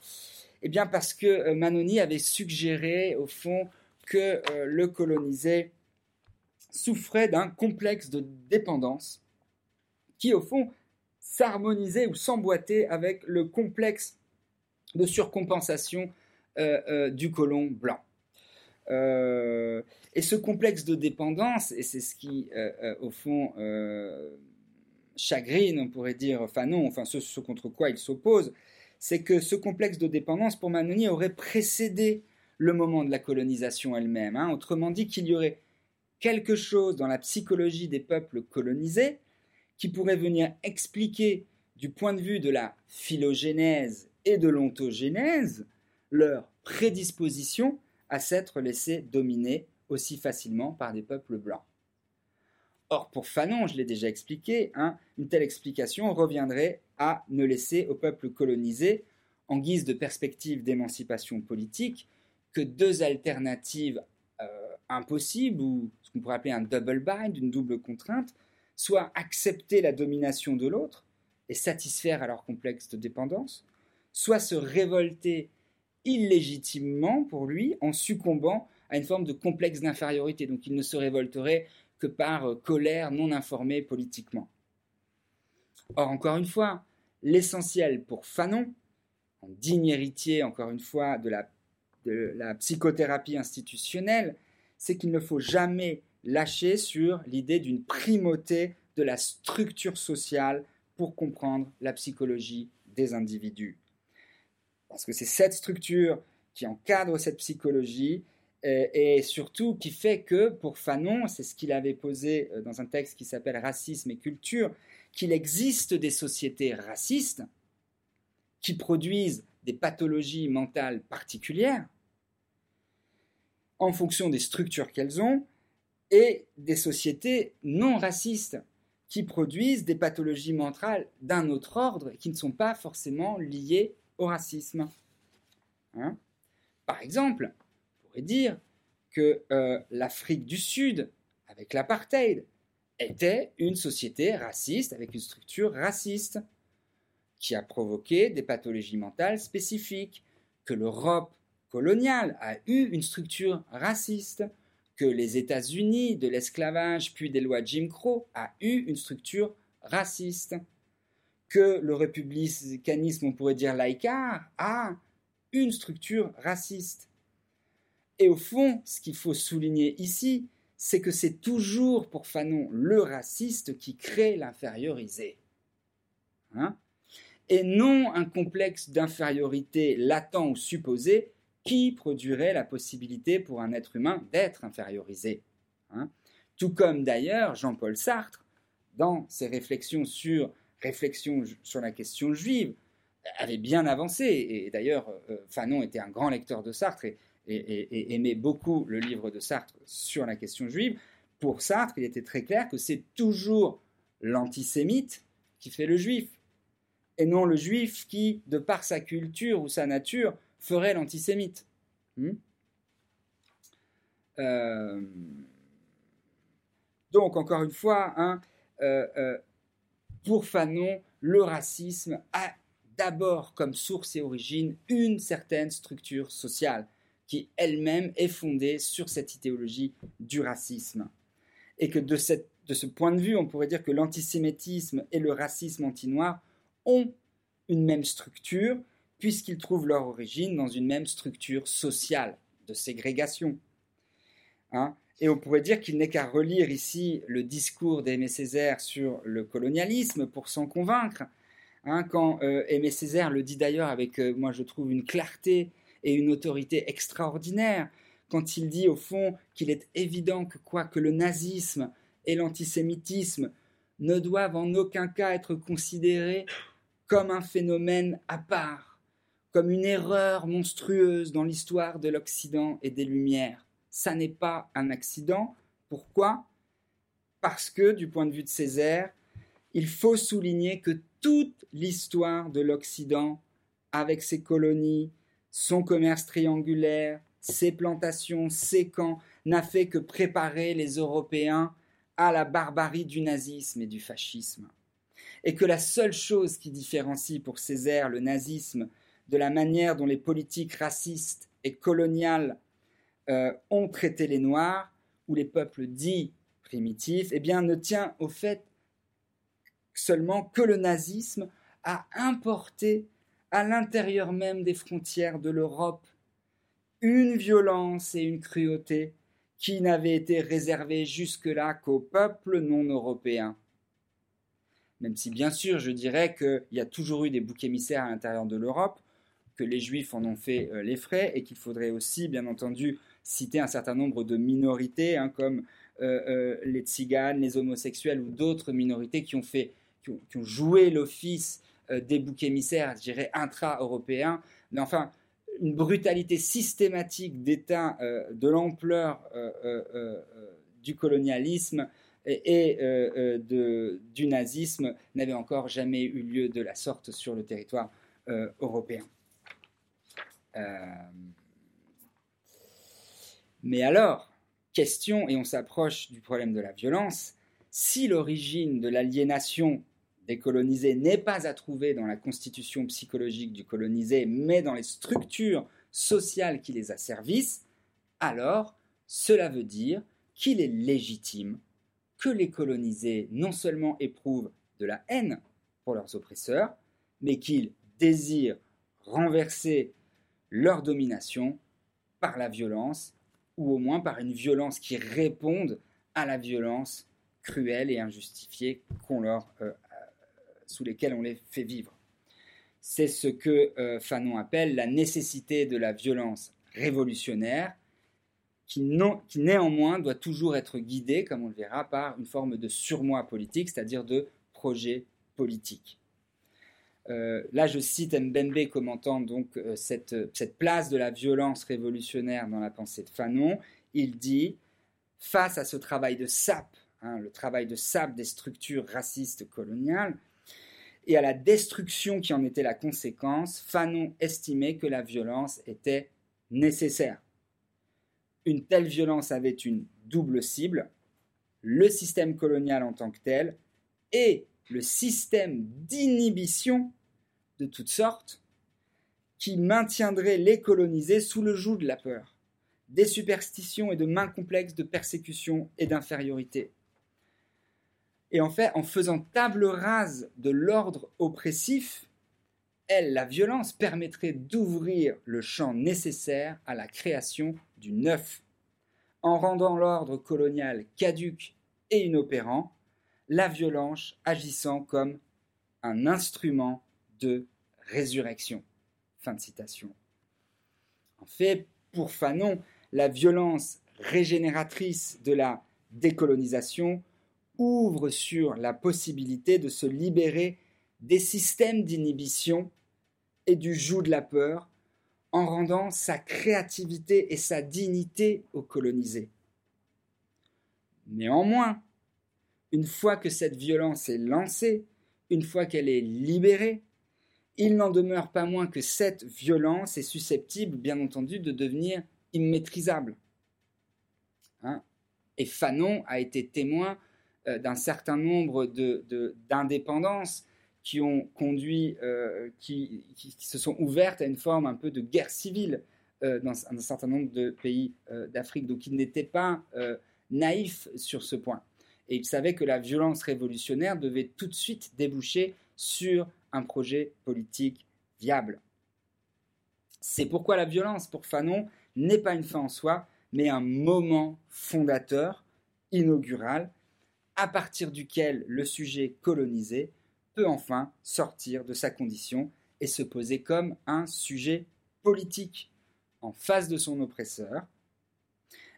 Speaker 1: Eh bien parce que Manoni avait suggéré au fond que le colonisé souffrait d'un complexe de dépendance qui au fond s'harmonisait ou s'emboîtait avec le complexe de surcompensation euh, du colon blanc. et ce complexe de dépendance, et c'est ce qui, au fond, chagrine, on pourrait dire, enfin non, enfin ce contre quoi il s'oppose, c'est que ce complexe de dépendance pour Manoni aurait précédé le moment de la colonisation elle-même. Hein. Autrement dit, qu'il y aurait quelque chose dans la psychologie des peuples colonisés qui pourrait venir expliquer du point de vue de la phylogénèse et de l'ontogénèse leur prédisposition à s'être laissés dominer aussi facilement par des peuples blancs. Or, pour Fanon, je l'ai déjà expliqué, hein, une telle explication reviendrait à ne laisser au peuple colonisé, en guise de perspective d'émancipation politique, que deux alternatives euh, impossibles, ou ce qu'on pourrait appeler un double bind, une double contrainte, soit accepter la domination de l'autre et satisfaire à leur complexe de dépendance, soit se révolter illégitimement pour lui en succombant à une forme de complexe d'infériorité. Donc il ne se révolterait que par euh, colère non informée politiquement. Or, encore une fois, l'essentiel pour Fanon, en digne héritier, encore une fois, de la psychothérapie institutionnelle, c'est qu'il ne faut jamais lâcher sur l'idée d'une primauté de la structure sociale pour comprendre la psychologie des individus. Parce que c'est cette structure qui encadre cette psychologie euh, et surtout qui fait que pour Fanon, c'est ce qu'il avait posé euh, dans un texte qui s'appelle Racisme et culture, qu'il existe des sociétés racistes qui produisent des pathologies mentales particulières en fonction des structures qu'elles ont, et des sociétés non racistes qui produisent des pathologies mentales d'un autre ordre qui ne sont pas forcément liées au racisme. Hein Par exemple, pourrait dire que euh, l'Afrique du Sud, avec l'apartheid, était une société raciste avec une structure raciste qui a provoqué des pathologies mentales spécifiques, que l'Europe coloniale a eu une structure raciste, que les États-Unis de l'esclavage puis des lois Jim Crow a eu une structure raciste, que le républicanisme, on pourrait dire laïcard, a une structure raciste. Et au fond, ce qu'il faut souligner ici, c'est que c'est toujours pour Fanon le raciste qui crée l'infériorisé. Hein et non un complexe d'infériorité latent ou supposé qui produirait la possibilité pour un être humain d'être infériorisé. Hein Tout comme d'ailleurs Jean-Paul Sartre, dans ses réflexions sur, la question juive, avait bien avancé. Et d'ailleurs, euh, Fanon était un grand lecteur de Sartre et, aimait beaucoup le livre de Sartre sur la question juive, pour Sartre, il était très clair que c'est toujours l'antisémite qui fait le juif, et non le juif qui, de par sa culture ou sa nature, ferait l'antisémite. Hmm euh, donc, encore une fois, hein, euh, euh, pour Fanon, le racisme a d'abord comme source et origine une certaine structure sociale qui elle-même est fondée sur cette idéologie du racisme. Et que de, cette, de ce point de vue, on pourrait dire que l'antisémitisme et le racisme anti-noir ont une même structure, puisqu'ils trouvent leur origine dans une même structure sociale de ségrégation. Hein et on pourrait dire qu'il n'est qu'à relire ici le discours d'Aimé Césaire sur le colonialisme pour s'en convaincre. Hein, quand euh, Aimé Césaire le dit d'ailleurs avec, euh, moi je trouve, une clarté et une autorité extraordinaire, quand il dit au fond qu'il est évident que quoi que le nazisme et l'antisémitisme ne doivent en aucun cas être considérés comme un phénomène à part, comme une erreur monstrueuse dans l'histoire de l'Occident et des Lumières. Ça n'est pas un accident. Pourquoi? Parce que, du point de vue de Césaire, il faut souligner que toute l'histoire de l'Occident, avec ses colonies, son commerce triangulaire, ses plantations, ses camps, n'a fait que préparer les Européens à la barbarie du nazisme et du fascisme. Et que la seule chose qui différencie pour Césaire le nazisme de la manière dont les politiques racistes et coloniales euh, ont traité les Noirs, ou les peuples dits primitifs, eh bien, ne tient au fait seulement que le nazisme a importé à l'intérieur même des frontières de l'Europe une violence et une cruauté qui n'avaient été réservées jusque-là qu'aux peuples non européens. Même si bien sûr je dirais qu'il y a toujours eu des boucs émissaires à l'intérieur de l'Europe, que les juifs en ont fait euh, les frais et qu'il faudrait aussi bien entendu citer un certain nombre de minorités hein, comme euh, euh, les tziganes, les homosexuels ou d'autres minorités qui ont, fait, qui ont joué l'office des boucs émissaires, dirais, intra-européens. Mais enfin, une brutalité systématique d'État de l'ampleur du colonialisme et, du nazisme n'avait encore jamais eu lieu de la sorte sur le territoire européen. Mais alors, question, et on s'approche du problème de la violence, si l'origine de l'aliénation colonisés n'est pas à trouver dans la constitution psychologique du colonisé, mais dans les structures sociales qui les asservissent, alors cela veut dire qu'il est légitime que les colonisés non seulement éprouvent de la haine pour leurs oppresseurs, mais qu'ils désirent renverser leur domination par la violence, ou au moins par une violence qui réponde à la violence cruelle et injustifiée qu'on leur euh, sous lesquels on les fait vivre. C'est ce que euh, Fanon appelle la nécessité de la violence révolutionnaire, qui, qui, néanmoins doit toujours être guidée, comme on le verra, par une forme de surmoi politique, c'est-à-dire de projet politique. Euh, là, je cite Mbembe commentant donc euh, cette, cette, place de la violence révolutionnaire dans la pensée de Fanon. Il dit, face à ce travail de sape, hein, le travail de sape des structures racistes coloniales, et à la destruction qui en était la conséquence, Fanon estimait que la violence était nécessaire. Une telle violence avait une double cible, le système colonial en tant que tel et le système d'inhibition de toutes sortes qui maintiendrait les colonisés sous le joug de la peur, des superstitions et de mains complexes de persécution et d'infériorité. Et en fait, en faisant table rase de l'ordre oppressif, elle, la violence, permettrait d'ouvrir le champ nécessaire à la création du neuf. En rendant l'ordre colonial caduque et inopérant, la violence agissant comme un instrument de résurrection. Fin de citation. En fait, pour Fanon, la violence régénératrice de la décolonisation ouvre sur la possibilité de se libérer des systèmes d'inhibition et du joug de la peur en rendant sa créativité et sa dignité aux colonisés. Néanmoins, une fois que cette violence est lancée, une fois qu'elle est libérée, il n'en demeure pas moins que cette violence est susceptible, bien entendu, de devenir immaîtrisable. Hein? Et Fanon a été témoin euh, d'un certain nombre d'indépendances qui ont conduit, euh, qui, se sont ouvertes à une forme un peu de guerre civile euh, dans un certain nombre de pays d'Afrique. Donc il n'était pas naïf sur ce point. Et il savait que la violence révolutionnaire devait tout de suite déboucher sur un projet politique viable. C'est pourquoi la violence, pour Fanon, n'est pas une fin en soi, mais un moment fondateur, inaugural, à partir duquel le sujet colonisé peut enfin sortir de sa condition et se poser comme un sujet politique en face de son oppresseur.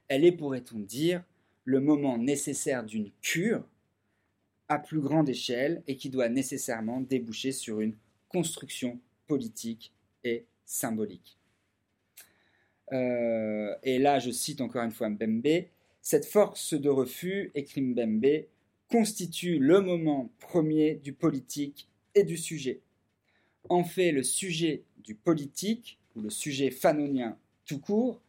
Speaker 1: Elle est, pourrait-on dire, le moment nécessaire d'une cure à plus grande échelle et qui doit nécessairement déboucher sur une construction politique et symbolique. Euh, et là, je cite encore une fois Mbembe, cette force de refus, écrit Mbembe, constitue le moment premier du politique et du sujet. En fait, le sujet du politique, ou le sujet fanonien tout court,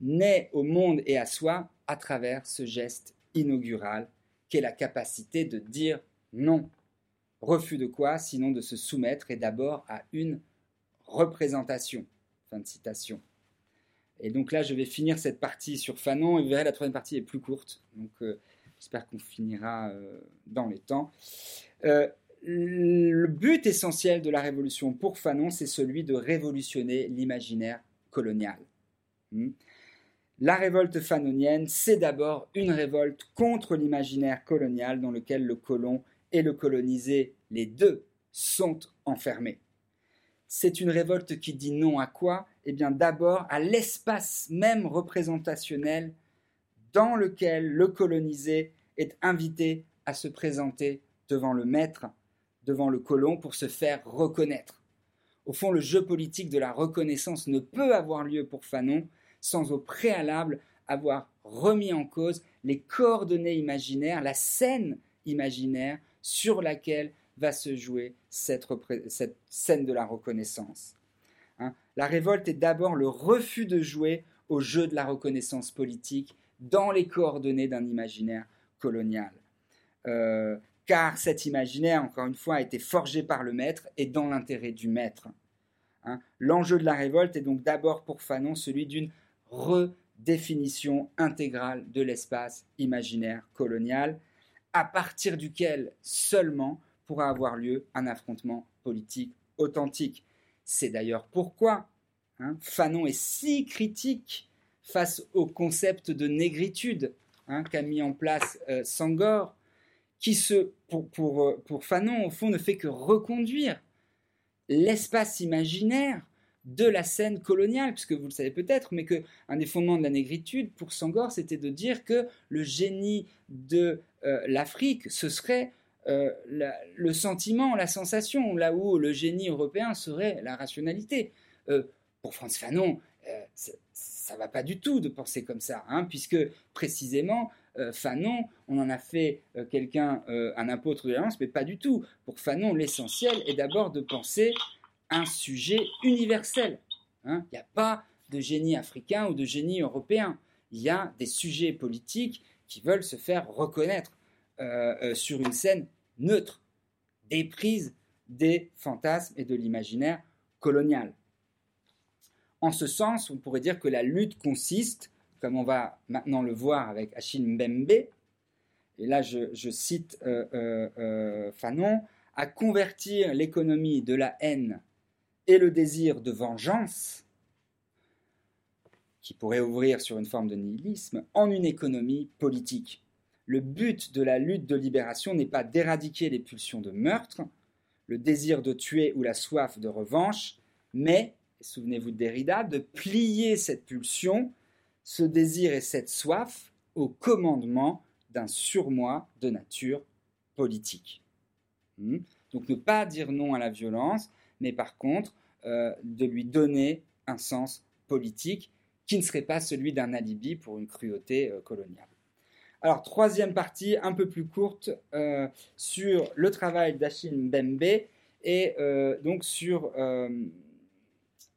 Speaker 1: naît au monde et à soi à travers ce geste inaugural qu'est la capacité de dire non. Refus de quoi Sinon de se soumettre et d'abord à une représentation. Fin de citation. Et donc là, je vais finir cette partie sur Fanon vous verrez, la troisième partie est plus courte. Donc euh, j'espère qu'on finira euh, dans les temps. Euh, le but essentiel de la révolution pour Fanon, c'est celui de révolutionner l'imaginaire colonial. Hmm. La révolte fanonienne, c'est d'abord une révolte contre l'imaginaire colonial dans lequel le colon et le colonisé, les deux, sont enfermés. C'est une révolte qui dit non à quoi? Eh bien d'abord à l'espace même représentationnel dans lequel le colonisé est invité à se présenter devant le maître, devant le colon pour se faire reconnaître. Au fond, le jeu politique de la reconnaissance ne peut avoir lieu pour Fanon sans au préalable avoir remis en cause les coordonnées imaginaires, la scène imaginaire sur laquelle va se jouer cette, scène de la reconnaissance. Hein. la révolte est d'abord le refus de jouer au jeu de la reconnaissance politique dans les coordonnées d'un imaginaire colonial. Euh, car cet imaginaire, encore une fois, a été forgé par le maître et dans l'intérêt du maître. Hein. L'enjeu de la révolte est donc d'abord pour Fanon celui d'une redéfinition intégrale de l'espace imaginaire colonial, à partir duquel seulement pourra avoir lieu un affrontement politique authentique. C'est d'ailleurs pourquoi hein, Fanon est si critique face au concept de négritude hein, qu'a mis en place euh, Sangor, qui se, euh, pour Fanon, au fond, ne fait que reconduire l'espace imaginaire de la scène coloniale, puisque vous le savez peut-être, mais que un des fondements de la négritude pour Sangor, c'était de dire que le génie de euh, l'Afrique, ce serait euh, le sentiment, la sensation, là où le génie européen serait la rationalité. Euh, pour Franz Fanon, ça va pas du tout de penser comme ça, hein, puisque précisément, Fanon, on en a fait quelqu'un, un apôtre de l'alliance, mais pas du tout. Pour Fanon, l'essentiel est d'abord de penser un sujet universel. Hein. Il n'y a pas de génie africain ou de génie européen. Il y a des sujets politiques qui veulent se faire reconnaître euh, euh, sur une scène neutre, déprise des fantasmes et de l'imaginaire colonial. En ce sens, on pourrait dire que la lutte consiste, comme on va maintenant le voir avec Achille Mbembe, et là je, cite euh, Fanon, à convertir l'économie de la haine et le désir de vengeance, qui pourrait ouvrir sur une forme de nihilisme, en une économie politique. Le but de la lutte de libération n'est pas d'éradiquer les pulsions de meurtre, le désir de tuer ou la soif de revanche, mais, souvenez-vous de Derrida, de plier cette pulsion, ce désir et cette soif au commandement d'un surmoi de nature politique. Hmm? Donc ne pas dire non à la violence, mais par contre euh, de lui donner un sens politique qui ne serait pas celui d'un alibi pour une cruauté euh, coloniale. Alors, troisième partie, un peu plus courte, euh, sur le travail d'Achille Mbembe et donc sur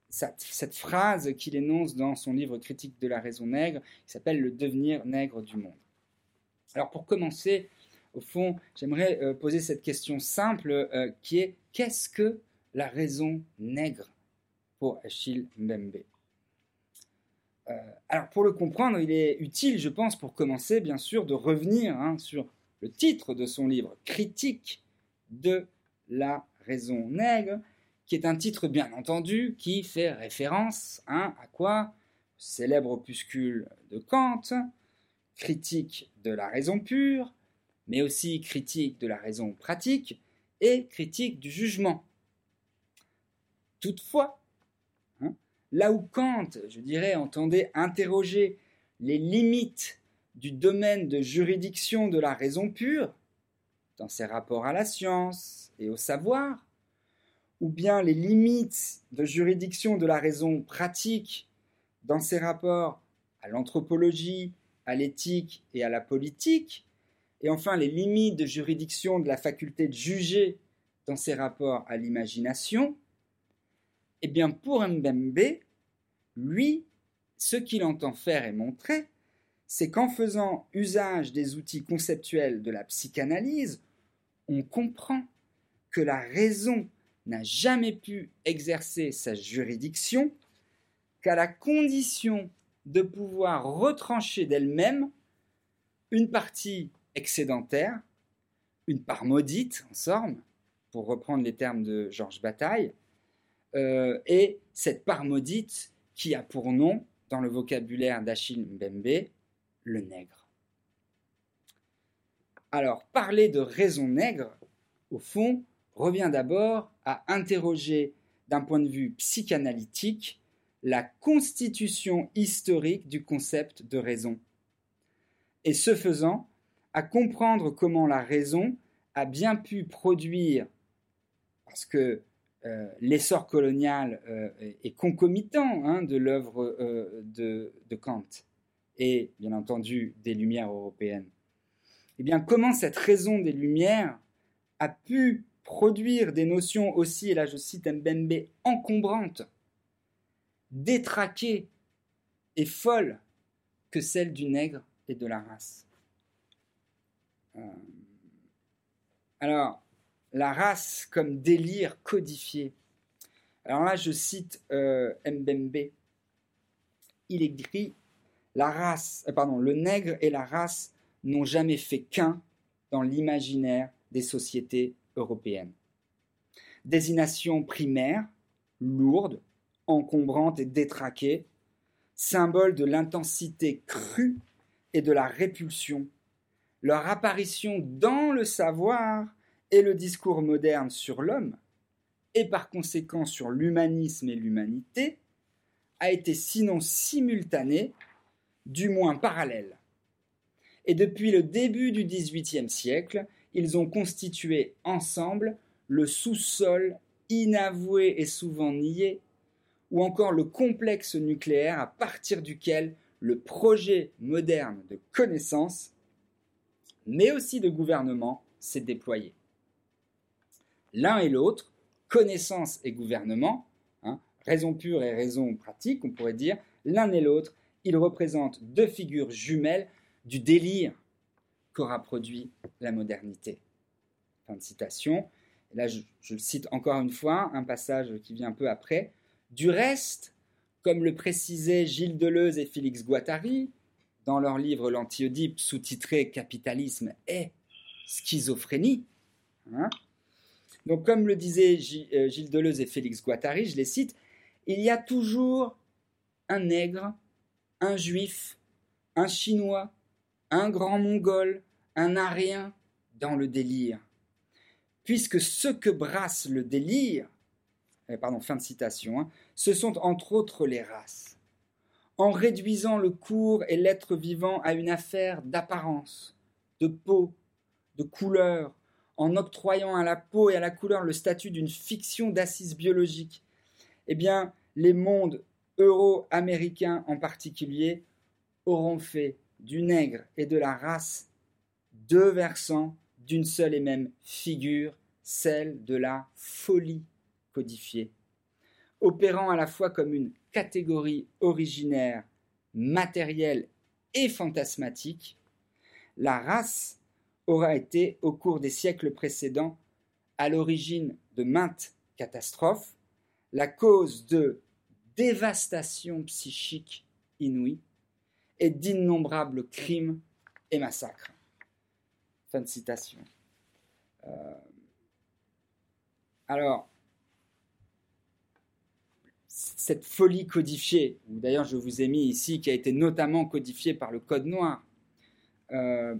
Speaker 1: cette, cette, phrase qu'il énonce dans son livre Critique de la raison nègre, qui s'appelle Le devenir nègre du monde. Alors, pour commencer, au fond, j'aimerais poser cette question simple qui est qu'est-ce que la raison nègre pour Achille Mbembe. Euh, alors pour le comprendre, il est utile, je pense, pour commencer, bien sûr, de revenir hein, sur le titre de son livre, Critique de la raison nègre, qui est un titre, bien entendu, qui fait référence hein, à quoi? Célèbre opuscule de Kant, critique de la raison pure, mais aussi critique de la raison pratique, et critique du jugement. Toutefois, hein, là où Kant, je dirais, entendait interroger les limites du domaine de juridiction de la raison pure, dans ses rapports à la science et au savoir, ou bien les limites de juridiction de la raison pratique dans ses rapports à l'anthropologie, à l'éthique et à la politique, et enfin les limites de juridiction de la faculté de juger dans ses rapports à l'imagination, eh bien pour Mbembe, lui, ce qu'il entend faire et montrer, c'est qu'en faisant usage des outils conceptuels de la psychanalyse, on comprend que la raison n'a jamais pu exercer sa juridiction qu'à la condition de pouvoir retrancher d'elle-même une partie excédentaire, une part maudite, en somme, pour reprendre les termes de Georges Bataille, euh, et cette part maudite qui a pour nom, dans le vocabulaire d'Achille Mbembe, le nègre. Alors, parler de raison nègre, au fond, revient d'abord à interroger d'un point de vue psychanalytique la constitution historique du concept de raison. Et ce faisant, à comprendre comment la raison a bien pu produire, parce que euh, l'essor colonial euh, est concomitant hein, de l'œuvre euh, de, Kant et bien entendu des Lumières européennes. Eh bien, comment cette raison des Lumières a pu produire des notions aussi, et là je cite Mbembe, encombrantes détraquée et folle que celle du nègre et de la race? Euh, alors, la race comme délire codifié. Alors là, je cite euh, Mbembe. Il écrit la race, euh, le nègre et la race n'ont jamais fait qu'un dans l'imaginaire des sociétés européennes. Désignation primaire, lourde, encombrante et détraquée, symbole de l'intensité crue et de la répulsion. Leur apparition dans le savoir et le discours moderne sur l'homme, et par conséquent sur l'humanisme et l'humanité, a été sinon simultanée, du moins parallèle. Et depuis le début du XVIIIe siècle, ils ont constitué ensemble le sous-sol inavoué et souvent nié ou encore le complexe nucléaire à partir duquel le projet moderne de connaissance, mais aussi de gouvernement, s'est déployé. L'un et l'autre, connaissance et gouvernement, hein, raison pure et raison pratique, on pourrait dire, l'un et l'autre, ils représentent deux figures jumelles du délire qu'aura produit la modernité. Fin de citation. là, je, cite encore une fois, un passage qui vient un peu après. Du reste, comme le précisaient Gilles Deleuze et Félix Guattari dans leur livre L'Anti-Oedipe sous-titré Capitalisme et schizophrénie, hein, donc comme le disaient euh, Gilles Deleuze et Félix Guattari, je les cite, il y a toujours un nègre, un juif, un chinois, un grand mongol, un arien dans le délire. Puisque ce que brasse le délire, eh, pardon, fin de citation, hein, ce sont entre autres les races. En réduisant le cours et l'être vivant à une affaire d'apparence, de peau, de couleur, en octroyant à la peau et à la couleur le statut d'une fiction d'assises biologiques, eh bien, les mondes euro-américains en particulier auront fait du nègre et de la race deux versants d'une seule et même figure, celle de la folie codifiée opérant à la fois comme une catégorie originaire, matérielle et fantasmatique, la race aura été, au cours des siècles précédents, à l'origine de maintes catastrophes, la cause de dévastations psychiques inouïes et d'innombrables crimes et massacres. Fin de citation. Euh, alors, cette folie codifiée, d'ailleurs je vous ai mis ici, qui a été notamment codifiée par le Code noir, euh,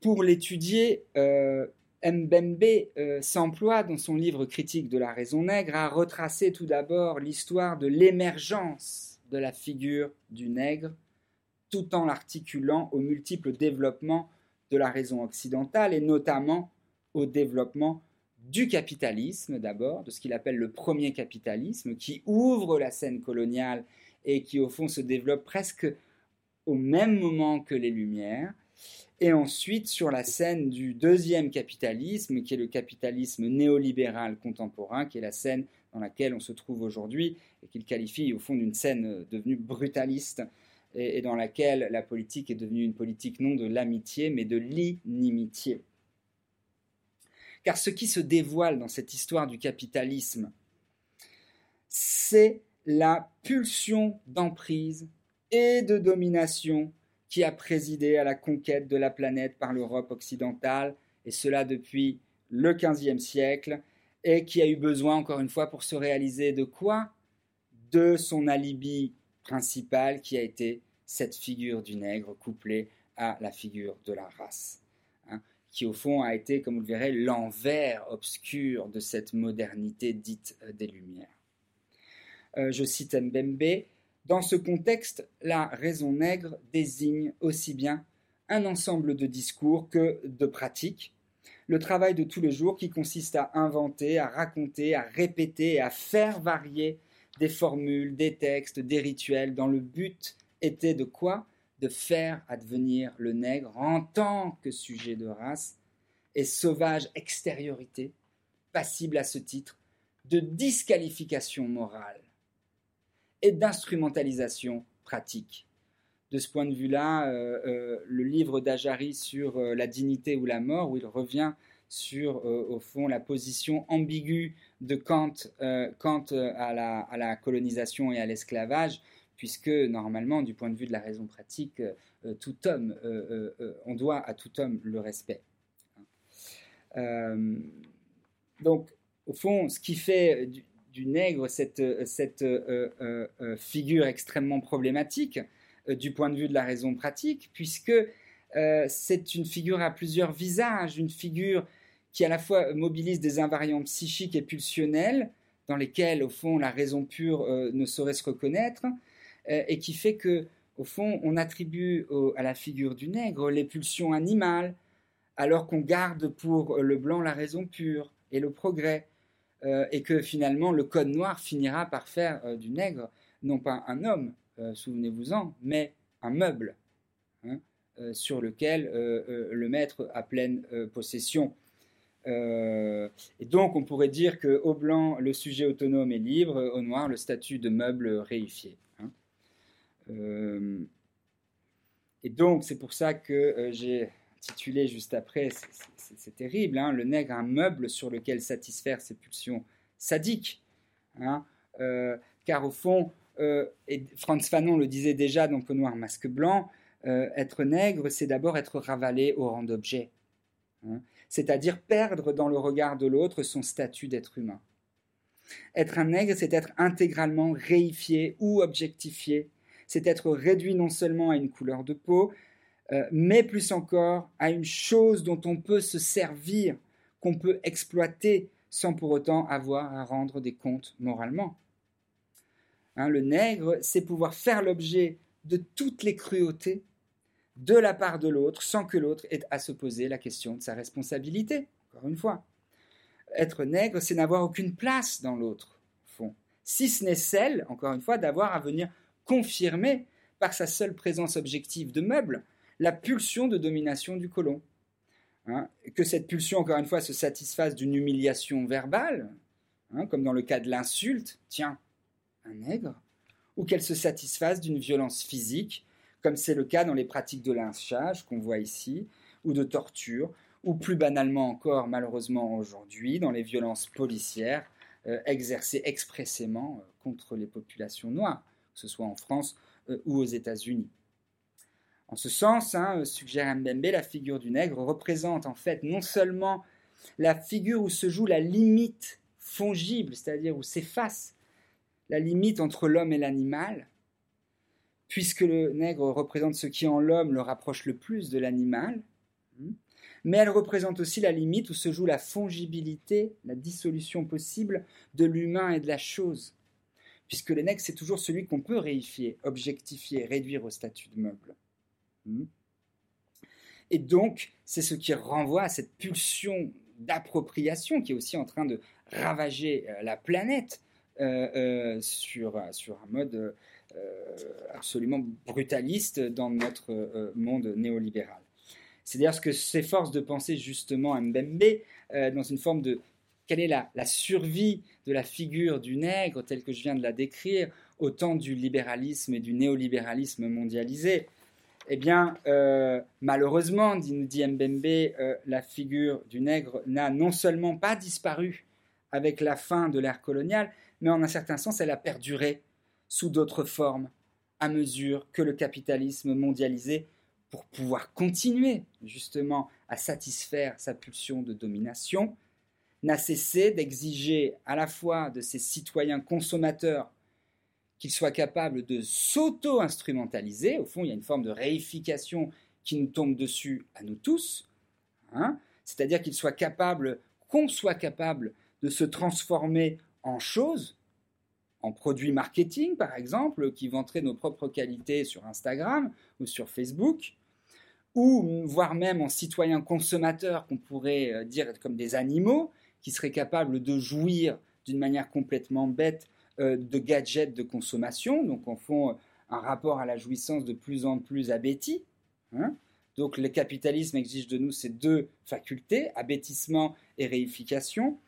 Speaker 1: pour l'étudier, euh, Mbembe euh, s'emploie dans son livre critique de la raison nègre à retracer tout d'abord l'histoire de l'émergence de la figure du nègre, tout en l'articulant aux multiples développements de la raison occidentale et notamment au développement du capitalisme d'abord, de ce qu'il appelle le premier capitalisme, qui ouvre la scène coloniale et qui au fond se développe presque au même moment que les Lumières, et ensuite sur la scène du deuxième capitalisme, qui est le capitalisme néolibéral contemporain, qui est la scène dans laquelle on se trouve aujourd'hui, et qu'il qualifie au fond d'une scène devenue brutaliste, et, dans laquelle la politique est devenue une politique non de l'amitié, mais de l'inimitié. Car ce qui se dévoile dans cette histoire du capitalisme, c'est la pulsion d'emprise et de domination qui a présidé à la conquête de la planète par l'Europe occidentale, et cela depuis le XVe siècle, et qui a eu besoin, encore une fois, pour se réaliser de quoi? De son alibi principal qui a été cette figure du nègre couplée à la figure de la race qui au fond a été, comme vous le verrez, l'envers obscur de cette modernité dite euh, des Lumières. Euh, je cite Mbembe, dans ce contexte, la raison nègre désigne aussi bien un ensemble de discours que de pratiques, le travail de tous les jours qui consiste à inventer, à raconter, à répéter, à faire varier des formules, des textes, des rituels, dans le but était de quoi? De faire advenir le nègre en tant que sujet de race et sauvage extériorité, passible à ce titre de disqualification morale et d'instrumentalisation pratique. De ce point de vue-là, euh, euh, le livre d'Ajari sur euh, la dignité ou la mort, où il revient sur, au fond, la position ambiguë de Kant quant à la, colonisation et à l'esclavage, puisque normalement, du point de vue de la raison pratique, tout homme, on doit à tout homme le respect. donc, au fond, ce qui fait nègre cette, cette figure extrêmement problématique du point de vue de la raison pratique, puisque c'est une figure à plusieurs visages, une figure qui à la fois mobilise des invariants psychiques et pulsionnels, dans lesquels, au fond, la raison pure ne saurait se reconnaître, euh, et qui fait que, au fond, on attribue à la figure du nègre les pulsions animales, alors qu'on garde pour le blanc la raison pure et le progrès, euh, et que finalement le code noir finira par faire euh, du nègre non pas un homme, souvenez-vous-en, mais un meuble. Hein, sur lequel le maître a pleine possession. et donc, on pourrait dire que au blanc, le sujet autonome est libre, au noir, le statut de meuble réifié. Euh, et donc, c'est pour ça que euh, j'ai titulé juste après, c'est terrible, hein, le nègre, un meuble sur lequel satisfaire ses pulsions sadiques. Hein, euh, car au fond, et Franz Fanon le disait déjà dans Peau masque blanc, être nègre, c'est d'abord être ravalé au rang d'objet. Hein, c'est-à-dire perdre dans le regard de l'autre son statut d'être humain. Être un nègre, c'est être intégralement réifié ou objectifié c'est être réduit non seulement à une couleur de peau, euh, mais plus encore à une chose dont on peut se servir, qu'on peut exploiter sans pour autant avoir à rendre des comptes moralement. Hein, le nègre, c'est pouvoir faire l'objet de toutes les cruautés de la part de l'autre sans que l'autre ait à se poser la question de sa responsabilité, encore une fois. Être nègre, c'est n'avoir aucune place dans l'autre, fond. Si ce n'est celle, encore une fois, d'avoir à venir confirmer par sa seule présence objective de meuble la pulsion de domination du colon. Hein, que cette pulsion, encore une fois, se satisfasse d'une humiliation verbale, hein, comme dans le cas de l'insulte, tiens, un nègre, ou qu'elle se satisfasse d'une violence physique, comme c'est le cas dans les pratiques de lynchage qu'on voit ici, ou de torture, ou plus banalement encore, malheureusement aujourd'hui, dans les violences policières euh, exercées expressément euh, contre les populations noires que ce soit en France euh, ou aux États-Unis. En ce sens, hein, suggère Mbembe, la figure du nègre représente en fait non seulement la figure où se joue la limite fongible, c'est-à-dire où s'efface la limite entre l'homme et l'animal, puisque le nègre représente ce qui en l'homme le rapproche le plus de l'animal, hein, mais elle représente aussi la limite où se joue la fongibilité, la dissolution possible de l'humain et de la chose. Puisque le nègre, c'est toujours celui qu'on peut réifier, objectifier, réduire au statut de meuble. Hmm. Et donc, c'est ce qui renvoie à cette pulsion d'appropriation qui est aussi en train de ravager euh, la planète euh, euh, sur, sur un mode absolument brutaliste dans notre monde néolibéral. C'est d'ailleurs ce que s'efforce de penser justement Mbembe dans une forme de quelle est la, la, survie de la figure du nègre telle que je viens de la décrire au temps du libéralisme et du néolibéralisme mondialisé eh bien, euh, malheureusement, dit, Mbembe, euh, la figure du nègre n'a non seulement pas disparu avec la fin de l'ère coloniale, mais en un certain sens, elle a perduré sous d'autres formes à mesure que le capitalisme mondialisé, pour pouvoir continuer justement à satisfaire sa pulsion de domination, n'a cessé d'exiger à la fois de ses citoyens consommateurs qu'il soit capable de s'auto-instrumentaliser. Au fond, il y a une forme de réification qui nous tombe dessus à nous tous. Hein. C'est-à-dire qu'il soit capable, qu'on soit capable de se transformer en choses, en produits marketing par exemple, qui vanteraient nos propres qualités sur Instagram ou sur Facebook, ou voire même en citoyens consommateurs qu'on pourrait euh, dire comme des animaux, qui seraient capables de jouir d'une manière complètement bête de gadgets de consommation, donc en font un rapport à la jouissance de plus en plus abéti. Hein. donc le capitalisme exige de nous ces deux facultés, abêtissement et réification.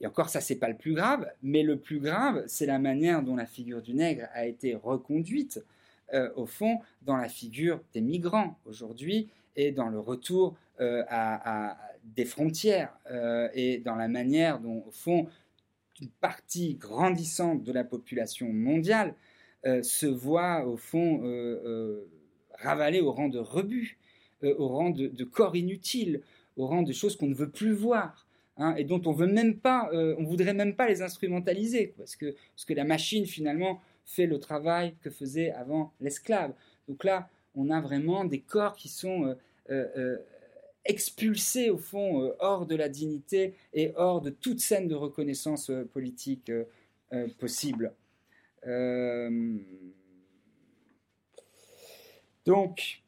Speaker 1: Et encore, ça, c'est pas le plus grave, mais le plus grave, c'est la manière dont la figure du nègre a été reconduite, euh, au fond, dans la figure des migrants aujourd'hui et dans le retour euh, à, des frontières et dans la manière dont, au fond, une partie grandissante de la population mondiale euh, se voit au fond euh, euh, ravalée au rang de rebut, au rang de, corps inutile, au rang de choses qu'on ne veut plus voir. Hein, et dont on veut même pas, on voudrait même pas les instrumentaliser, parce que, parce que la machine finalement fait le travail que faisait avant l'esclave. Donc là, on a vraiment des corps qui sont expulsé au fond euh, hors de la dignité et hors de toute scène de reconnaissance euh, politique euh, possible. donc,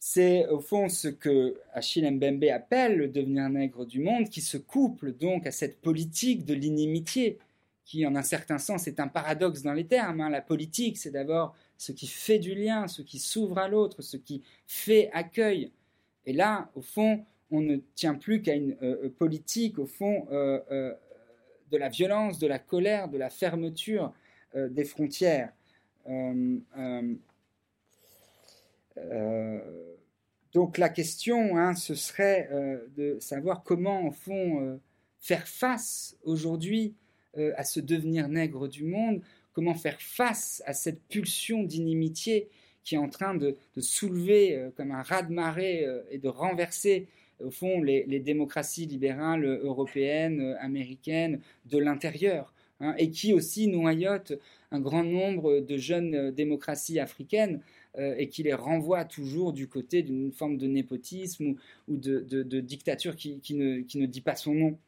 Speaker 1: c'est au fond ce que Achille Mbembe appelle le devenir nègre du monde, qui se couple donc à cette politique de l'inimitié, qui en un certain sens est un paradoxe dans les termes. Hein. La politique, c'est d'abord ce qui fait du lien, ce qui s'ouvre à l'autre, ce qui fait accueil. Et là, au fond, on ne tient plus qu'à une euh, euh, politique, au fond, euh, de la violence, de la colère, de la fermeture des frontières. donc la question, hein, ce serait de savoir comment, au fond, faire face aujourd'hui à ce devenir nègre du monde, comment faire face à cette pulsion d'inimitié qui est en train de, soulever euh, comme un raz-de-marée euh, et de renverser au fond les, démocraties libérales européennes, euh, américaines de l'intérieur, hein, et qui aussi noyote un grand nombre de jeunes démocraties africaines et qui les renvoie toujours du côté d'une forme de népotisme ou, de, dictature qui, ne, dit pas son nom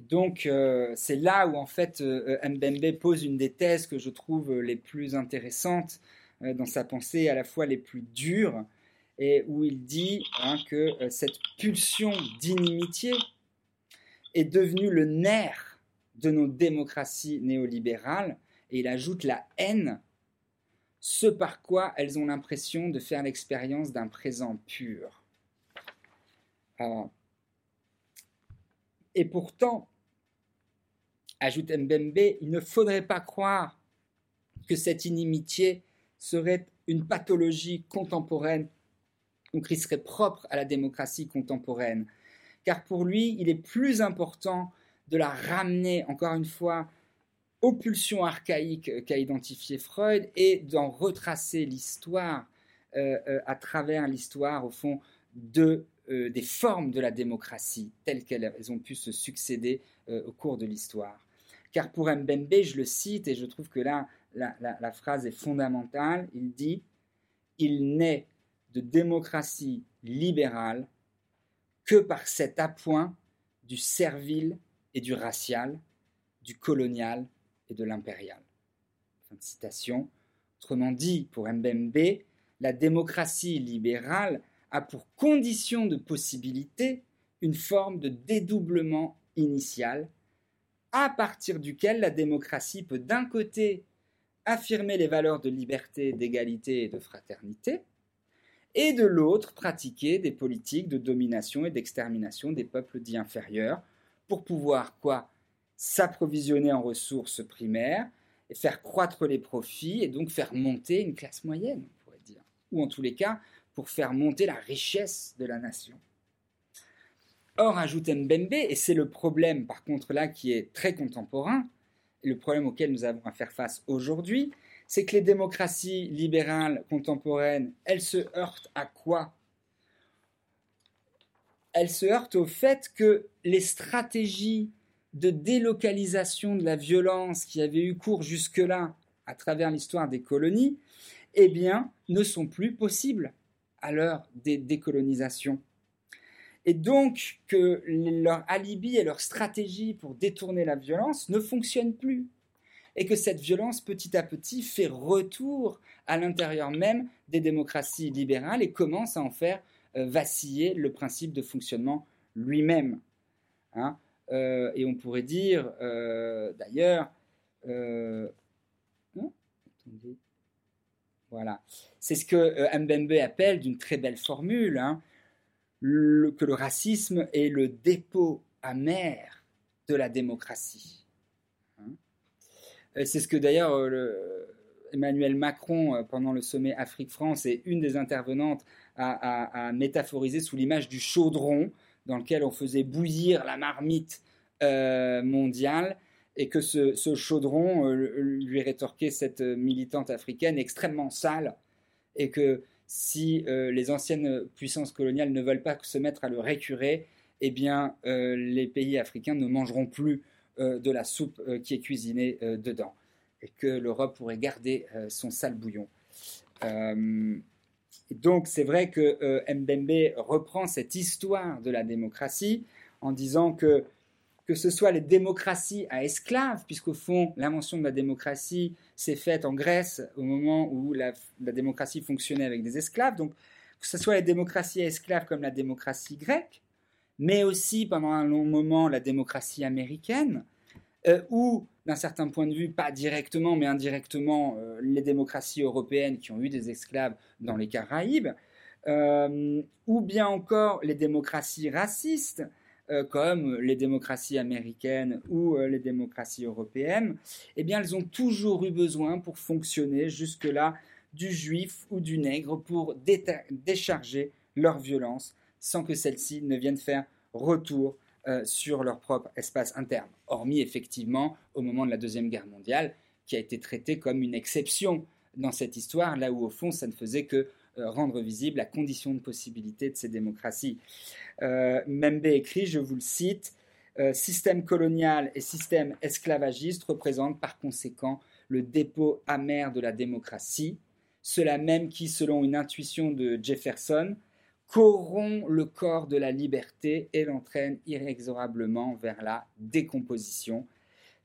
Speaker 1: donc, euh, c'est là où, en fait, euh, Mbembe pose une des thèses que je trouve les plus intéressantes euh, dans sa pensée, à la fois les plus dures, et où il dit hein, que cette pulsion d'inimitié est devenue le nerf de nos démocraties néolibérales, et il ajoute la haine, ce par quoi elles ont l'impression de faire l'expérience d'un présent pur. Et pourtant, ajoute Mbembe, il ne faudrait pas croire que cette inimitié serait une pathologie contemporaine ou qui serait propre à la démocratie contemporaine. Car pour lui, il est plus important de la ramener, encore une fois, aux pulsions archaïques qu'a identifié Freud et d'en retracer l'histoire euh, euh, à travers l'histoire, au fond, de euh, des formes de la démocratie telles qu'elles ont pu se succéder euh, au cours de l'histoire. Car pour Mbembe, je le cite et je trouve que là, la, phrase est fondamentale, il dit il n'est de démocratie libérale que par cet appoint du servile et du racial, du colonial et de l'impérial. Fin de citation. Autrement dit, pour Mbembe, la démocratie libérale a pour condition de possibilité une forme de dédoublement initial, à partir duquel la démocratie peut d'un côté affirmer les valeurs de liberté, d'égalité et de fraternité, et de l'autre pratiquer des politiques de domination et d'extermination des peuples dits inférieurs pour pouvoir quoi s'approvisionner en ressources primaires et faire croître les profits et donc faire monter une classe moyenne, on pourrait dire, ou en tous les cas pour faire monter la richesse de la nation. Or, ajoute Mbembe, et c'est le problème par contre là qui est très contemporain, le problème auquel nous avons à faire face aujourd'hui, c'est que les démocraties libérales contemporaines, elles se heurtent à quoi? Elles se heurtent au fait que les stratégies de délocalisation de la violence qui avaient eu cours jusque-là à travers l'histoire des colonies, eh bien, ne sont plus possibles à l'heure des décolonisations. Et donc que leur alibi et leur stratégie pour détourner la violence ne fonctionnent plus. Et que cette violence, petit à petit, fait retour à l'intérieur même des démocraties libérales et commence à en faire euh, vaciller le principe de fonctionnement lui-même. Hein. Euh, et on pourrait dire, euh, d'ailleurs, c'est ce que Mbembe appelle d'une très belle formule, hein, que le racisme est le dépôt amer de la démocratie. Hein. c'est ce que d'ailleurs Emmanuel Macron, pendant le sommet Afrique-France, et une des intervenantes a, métaphorisé sous l'image du chaudron dans lequel on faisait bouillir la marmite euh, mondiale et que ce, chaudron, euh, lui rétorquait cette militante africaine, extrêmement sale et que si euh, les anciennes puissances coloniales ne veulent pas se mettre à le récurer, eh bien les pays africains ne mangeront plus de la soupe qui est cuisinée dedans et que l'Europe pourrait garder son sale bouillon. Donc c'est vrai que euh, Mbembe reprend cette histoire de la démocratie en disant que que ce soit les démocraties à esclaves, puisqu'au fond, l'invention de la démocratie s'est faite en Grèce au moment où la, démocratie fonctionnait avec des esclaves, donc que ce soit les démocraties à esclaves comme la démocratie grecque, mais aussi pendant un long moment la démocratie américaine, euh, ou d'un certain point de vue, pas directement, mais indirectement, euh, les démocraties européennes qui ont eu des esclaves dans les Caraïbes, euh, ou bien encore les démocraties racistes, comme les démocraties américaines ou les démocraties européennes, eh bien, elles ont toujours eu besoin pour fonctionner jusque-là du juif ou du nègre pour décharger leur violence sans que celle-ci ne vienne faire retour euh, sur leur propre espace interne, hormis effectivement au moment de la Deuxième Guerre mondiale, qui a été traité comme une exception dans cette histoire, là où au fond ça ne faisait que euh, rendre visible la condition de possibilité de ces démocraties. Euh, Membe écrit, je vous le cite, système colonial et système esclavagiste représentent par conséquent le dépôt amer de la démocratie, cela même qui, selon une intuition de Jefferson, corrompt le corps de la liberté et l'entraîne inexorablement vers la décomposition.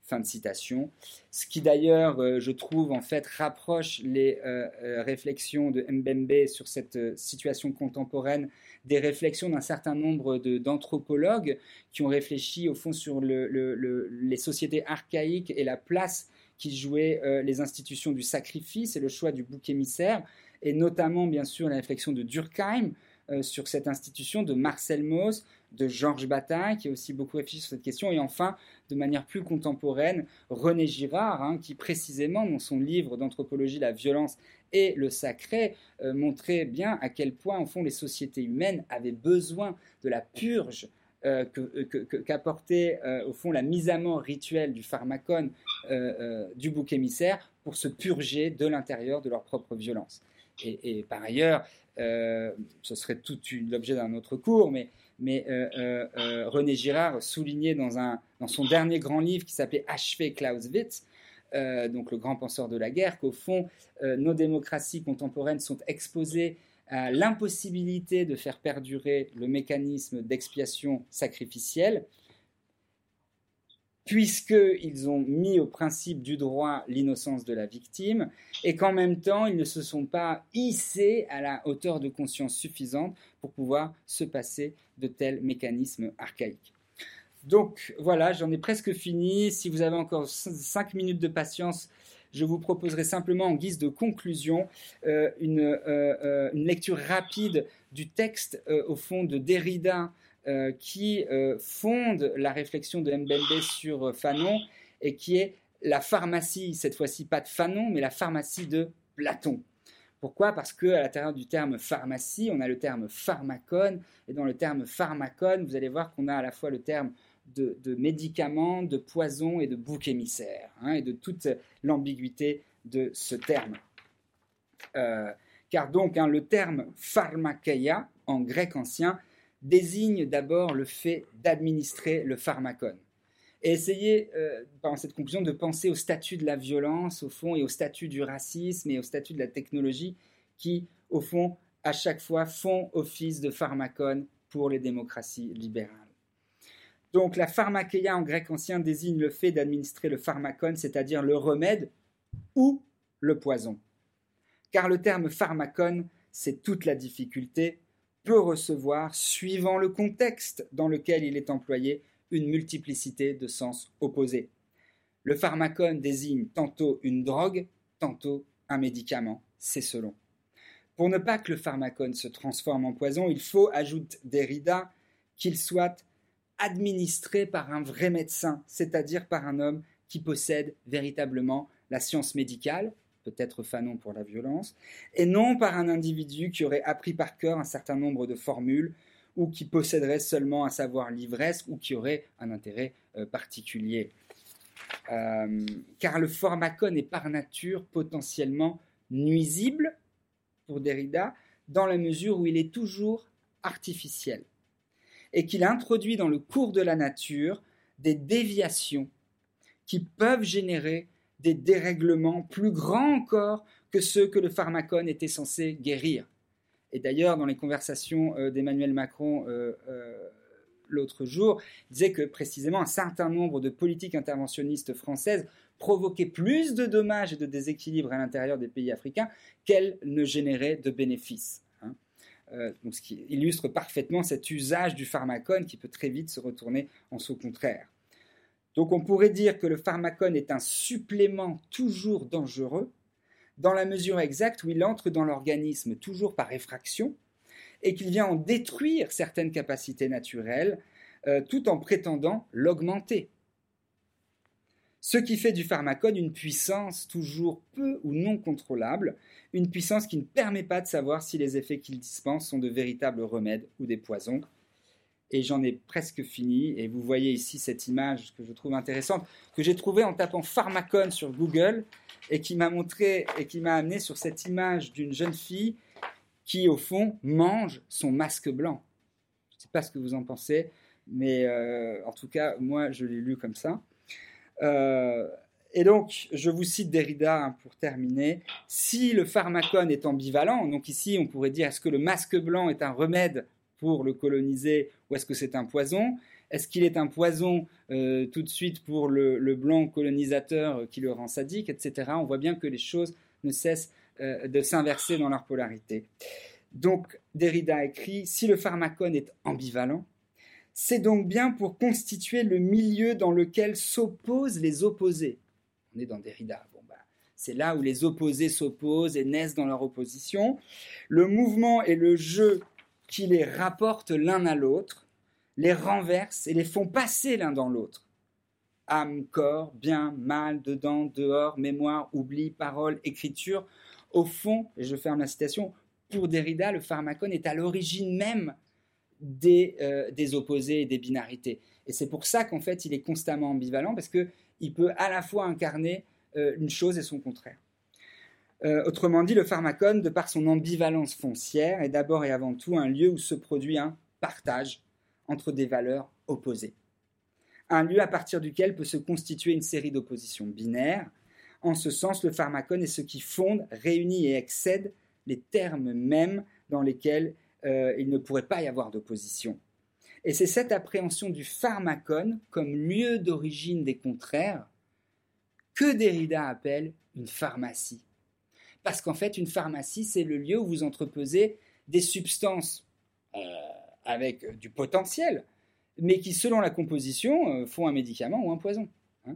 Speaker 1: Fin de citation. Ce qui d'ailleurs, euh, je trouve, en fait, rapproche les euh, euh, réflexions de Mbembe sur cette situation contemporaine des réflexions d'un certain nombre d'anthropologues qui ont réfléchi, au fond, sur les sociétés archaïques et la place qui jouaient les institutions du sacrifice et le choix du bouc émissaire, et notamment, bien sûr, la réflexion de Durkheim, sur cette institution, de Marcel Mauss, de Georges Bataille, qui a aussi beaucoup réfléchi sur cette question, et enfin, de manière plus contemporaine, René Girard, hein, qui précisément, dans son livre d'anthropologie, la violence et le sacré, euh, montrait bien à quel point, au fond, les sociétés humaines avaient besoin de la purge euh, qu'apportait au fond la mise à mort rituelle du pharmacone du bouc émissaire pour se purger de l'intérieur de leur propre violence. et par ailleurs, euh, ce serait tout l'objet d'un autre cours, mais, mais euh, euh, René Girard soulignait dans, un, son dernier grand livre qui s'appelait Achevé Clausewitz donc le grand penseur de la guerre, qu'au fond, nos démocraties contemporaines sont exposées à l'impossibilité de faire perdurer le mécanisme d'expiation sacrificielle, puisqu'ils ont mis au principe du droit l'innocence de la victime, et qu'en même temps, ils ne se sont pas hissés à la hauteur de conscience suffisante pour pouvoir se passer de tels mécanismes archaïques. Donc voilà, j'en ai presque fini. Si vous avez encore cinq minutes de patience, je vous proposerai simplement en guise de conclusion euh, euh, euh, une, lecture rapide du texte au fond de Derrida euh, qui euh, fonde la réflexion de Mbembe sur euh, Fanon et qui est la pharmacie, cette fois-ci pas de Fanon, mais la pharmacie de Platon. Pourquoi? Parce qu'à l'intérieur du terme pharmacie, on a le terme pharmacone, et dans le terme pharmacone, vous allez voir qu'on a à la fois le terme de, médicaments, de poison et de bouc émissaire, hein, et de toute l'ambiguïté de ce terme. car donc, hein, le terme pharmakeia, en grec ancien, désigne d'abord le fait d'administrer le pharmacone. Et essayez, euh, par cette conclusion, de penser au statut de la violence, au fond, et au statut du racisme et au statut de la technologie qui, au fond, à chaque fois font office de pharmacone pour les démocraties libérales. Donc la pharmakeia en grec ancien désigne le fait d'administrer le pharmacone, c'est-à-dire le remède ou le poison. Car le terme pharmacone, c'est toute la difficulté peut recevoir, suivant le contexte dans lequel il est employé, une multiplicité de sens opposés. Le pharmacone désigne tantôt une drogue, tantôt un médicament, c'est selon. Pour ne pas que le pharmacone se transforme en poison, il faut, ajoute Derrida, qu'il soit administré par un vrai médecin, c'est-à-dire par un homme qui possède véritablement la science médicale, peut-être Fanon pour la violence, et non par un individu qui aurait appris par cœur un certain nombre de formules ou qui posséderait seulement un savoir livresque ou qui aurait un intérêt euh, particulier. Euh, car le pharmacone est par nature potentiellement nuisible pour Derrida dans la mesure où il est toujours artificiel et qu'il introduit dans le cours de la nature des déviations qui peuvent générer des dérèglements plus grands encore que ceux que le pharmacone était censé guérir. Et d'ailleurs, dans les conversations euh, d'Emmanuel Macron euh, euh, l'autre jour, il disait que précisément un certain nombre de politiques interventionnistes françaises provoquaient plus de dommages et de déséquilibres à l'intérieur des pays africains qu'elles ne généraient de bénéfices. Hein. donc, ce qui illustre parfaitement cet usage du pharmacone qui peut très vite se retourner en son contraire. Donc on pourrait dire que le pharmacone est un supplément toujours dangereux, dans la mesure exacte où il entre dans l'organisme toujours par effraction, et qu'il vient en détruire certaines capacités naturelles, euh, tout en prétendant l'augmenter. Ce qui fait du pharmacone une puissance toujours peu ou non contrôlable, une puissance qui ne permet pas de savoir si les effets qu'il dispense sont de véritables remèdes ou des poisons, et j'en ai presque fini. Et vous voyez ici cette image que je trouve intéressante, que j'ai trouvée en tapant pharmacone sur Google et qui m'a montré et qui m'a amené sur cette image d'une jeune fille qui, au fond, mange son masque blanc. Je ne sais pas ce que vous en pensez, mais euh, en tout cas, moi, je l'ai lu comme ça. Euh, et donc, je vous cite Derrida hein, pour terminer. Si le pharmacone est ambivalent, donc ici, on pourrait dire est-ce que le masque blanc est un remède pour le coloniser ou est-ce que c'est un poison? Est-ce qu'il est un poison euh, tout de suite pour le, blanc colonisateur qui le rend sadique, etc. On voit bien que les choses ne cessent euh, de s'inverser dans leur polarité. Donc Derrida écrit, si le pharmacone est ambivalent, c'est donc bien pour constituer le milieu dans lequel s'opposent les opposés. On est dans Derrida. Bon, bah, c'est là où les opposés s'opposent et naissent dans leur opposition. Le mouvement et le jeu qui les rapportent l'un à l'autre, les renversent et les font passer l'un dans l'autre. Âme, corps, bien, mal, dedans, dehors, mémoire, oubli, parole, écriture. Au fond, et je ferme la citation, pour Derrida, le pharmacone est à l'origine même des, euh, opposés et des binarités. Et c'est pour ça qu'en fait, il est constamment ambivalent, parce qu'il peut à la fois incarner euh, une chose et son contraire. Euh, autrement dit, le pharmacone, de par son ambivalence foncière, est d'abord et avant tout un lieu où se produit un partage entre des valeurs opposées. Un lieu à partir duquel peut se constituer une série d'oppositions binaires, En ce sens, le pharmacone est ce qui fonde, réunit et excède les termes mêmes dans lesquels euh, il ne pourrait pas y avoir d'opposition. Et c'est cette appréhension du pharmacone comme lieu d'origine des contraires que Derrida appelle une pharmacie. Parce qu'en fait, une pharmacie, c'est le lieu où vous entreposez des substances euh, avec du potentiel, mais qui, selon la composition, euh, font un médicament ou un poison. Hein.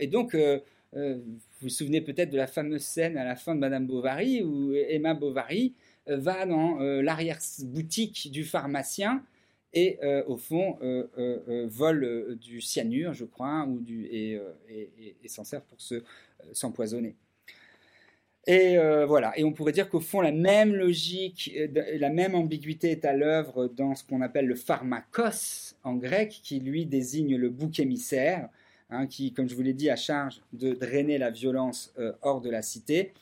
Speaker 1: et donc, vous vous souvenez peut-être de la fameuse scène à la fin de Madame Bovary, où Emma Bovary va dans l'arrière-boutique du pharmacien et euh, au fond euh, euh, vole du cyanure, je crois, ou du, et, s'en sert pour se, s'empoisonner. Et voilà, et on pourrait dire qu'au fond, la même logique, la même ambiguïté est à l'œuvre dans ce qu'on appelle le pharmakos en grec, qui lui désigne le bouc émissaire, hein, qui, comme je vous l'ai dit, a charge de drainer la violence hors de la cité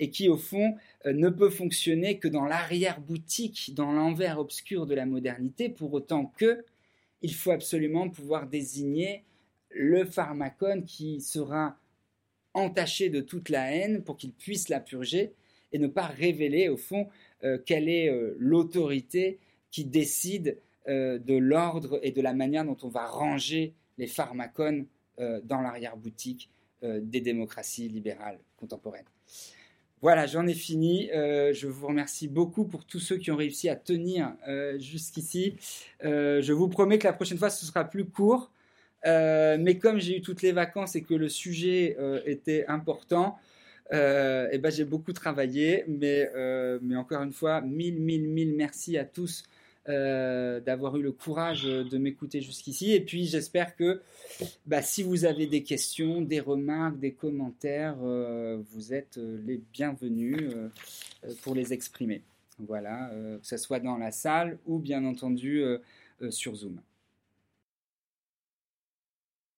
Speaker 1: et qui, au fond, euh, ne peut fonctionner que dans l'arrière-boutique, dans l'envers obscur de la modernité, pour autant que il faut absolument pouvoir désigner le pharmacone qui sera entaché de toute la haine pour qu'il puisse la purger et ne pas révéler au fond euh, quelle est euh, l'autorité qui décide de l'ordre et de la manière dont on va ranger les pharmacones dans l'arrière-boutique des démocraties libérales contemporaines. Voilà, j'en ai fini. Euh, je vous remercie beaucoup pour tous ceux qui ont réussi à tenir euh, jusqu'ici. Euh, je vous promets que la prochaine fois, ce sera plus court. Mais comme j'ai eu toutes les vacances et que le sujet était important, eh ben, j'ai beaucoup travaillé. Mais, mais encore une fois, mille, mille, mille merci à tous euh, d'avoir eu le courage de m'écouter jusqu'ici. Et puis j'espère que bah, si vous avez des questions, des remarques, des commentaires, euh, vous êtes euh, les bienvenus pour les exprimer. Voilà, que ce soit dans la salle ou bien entendu sur Zoom.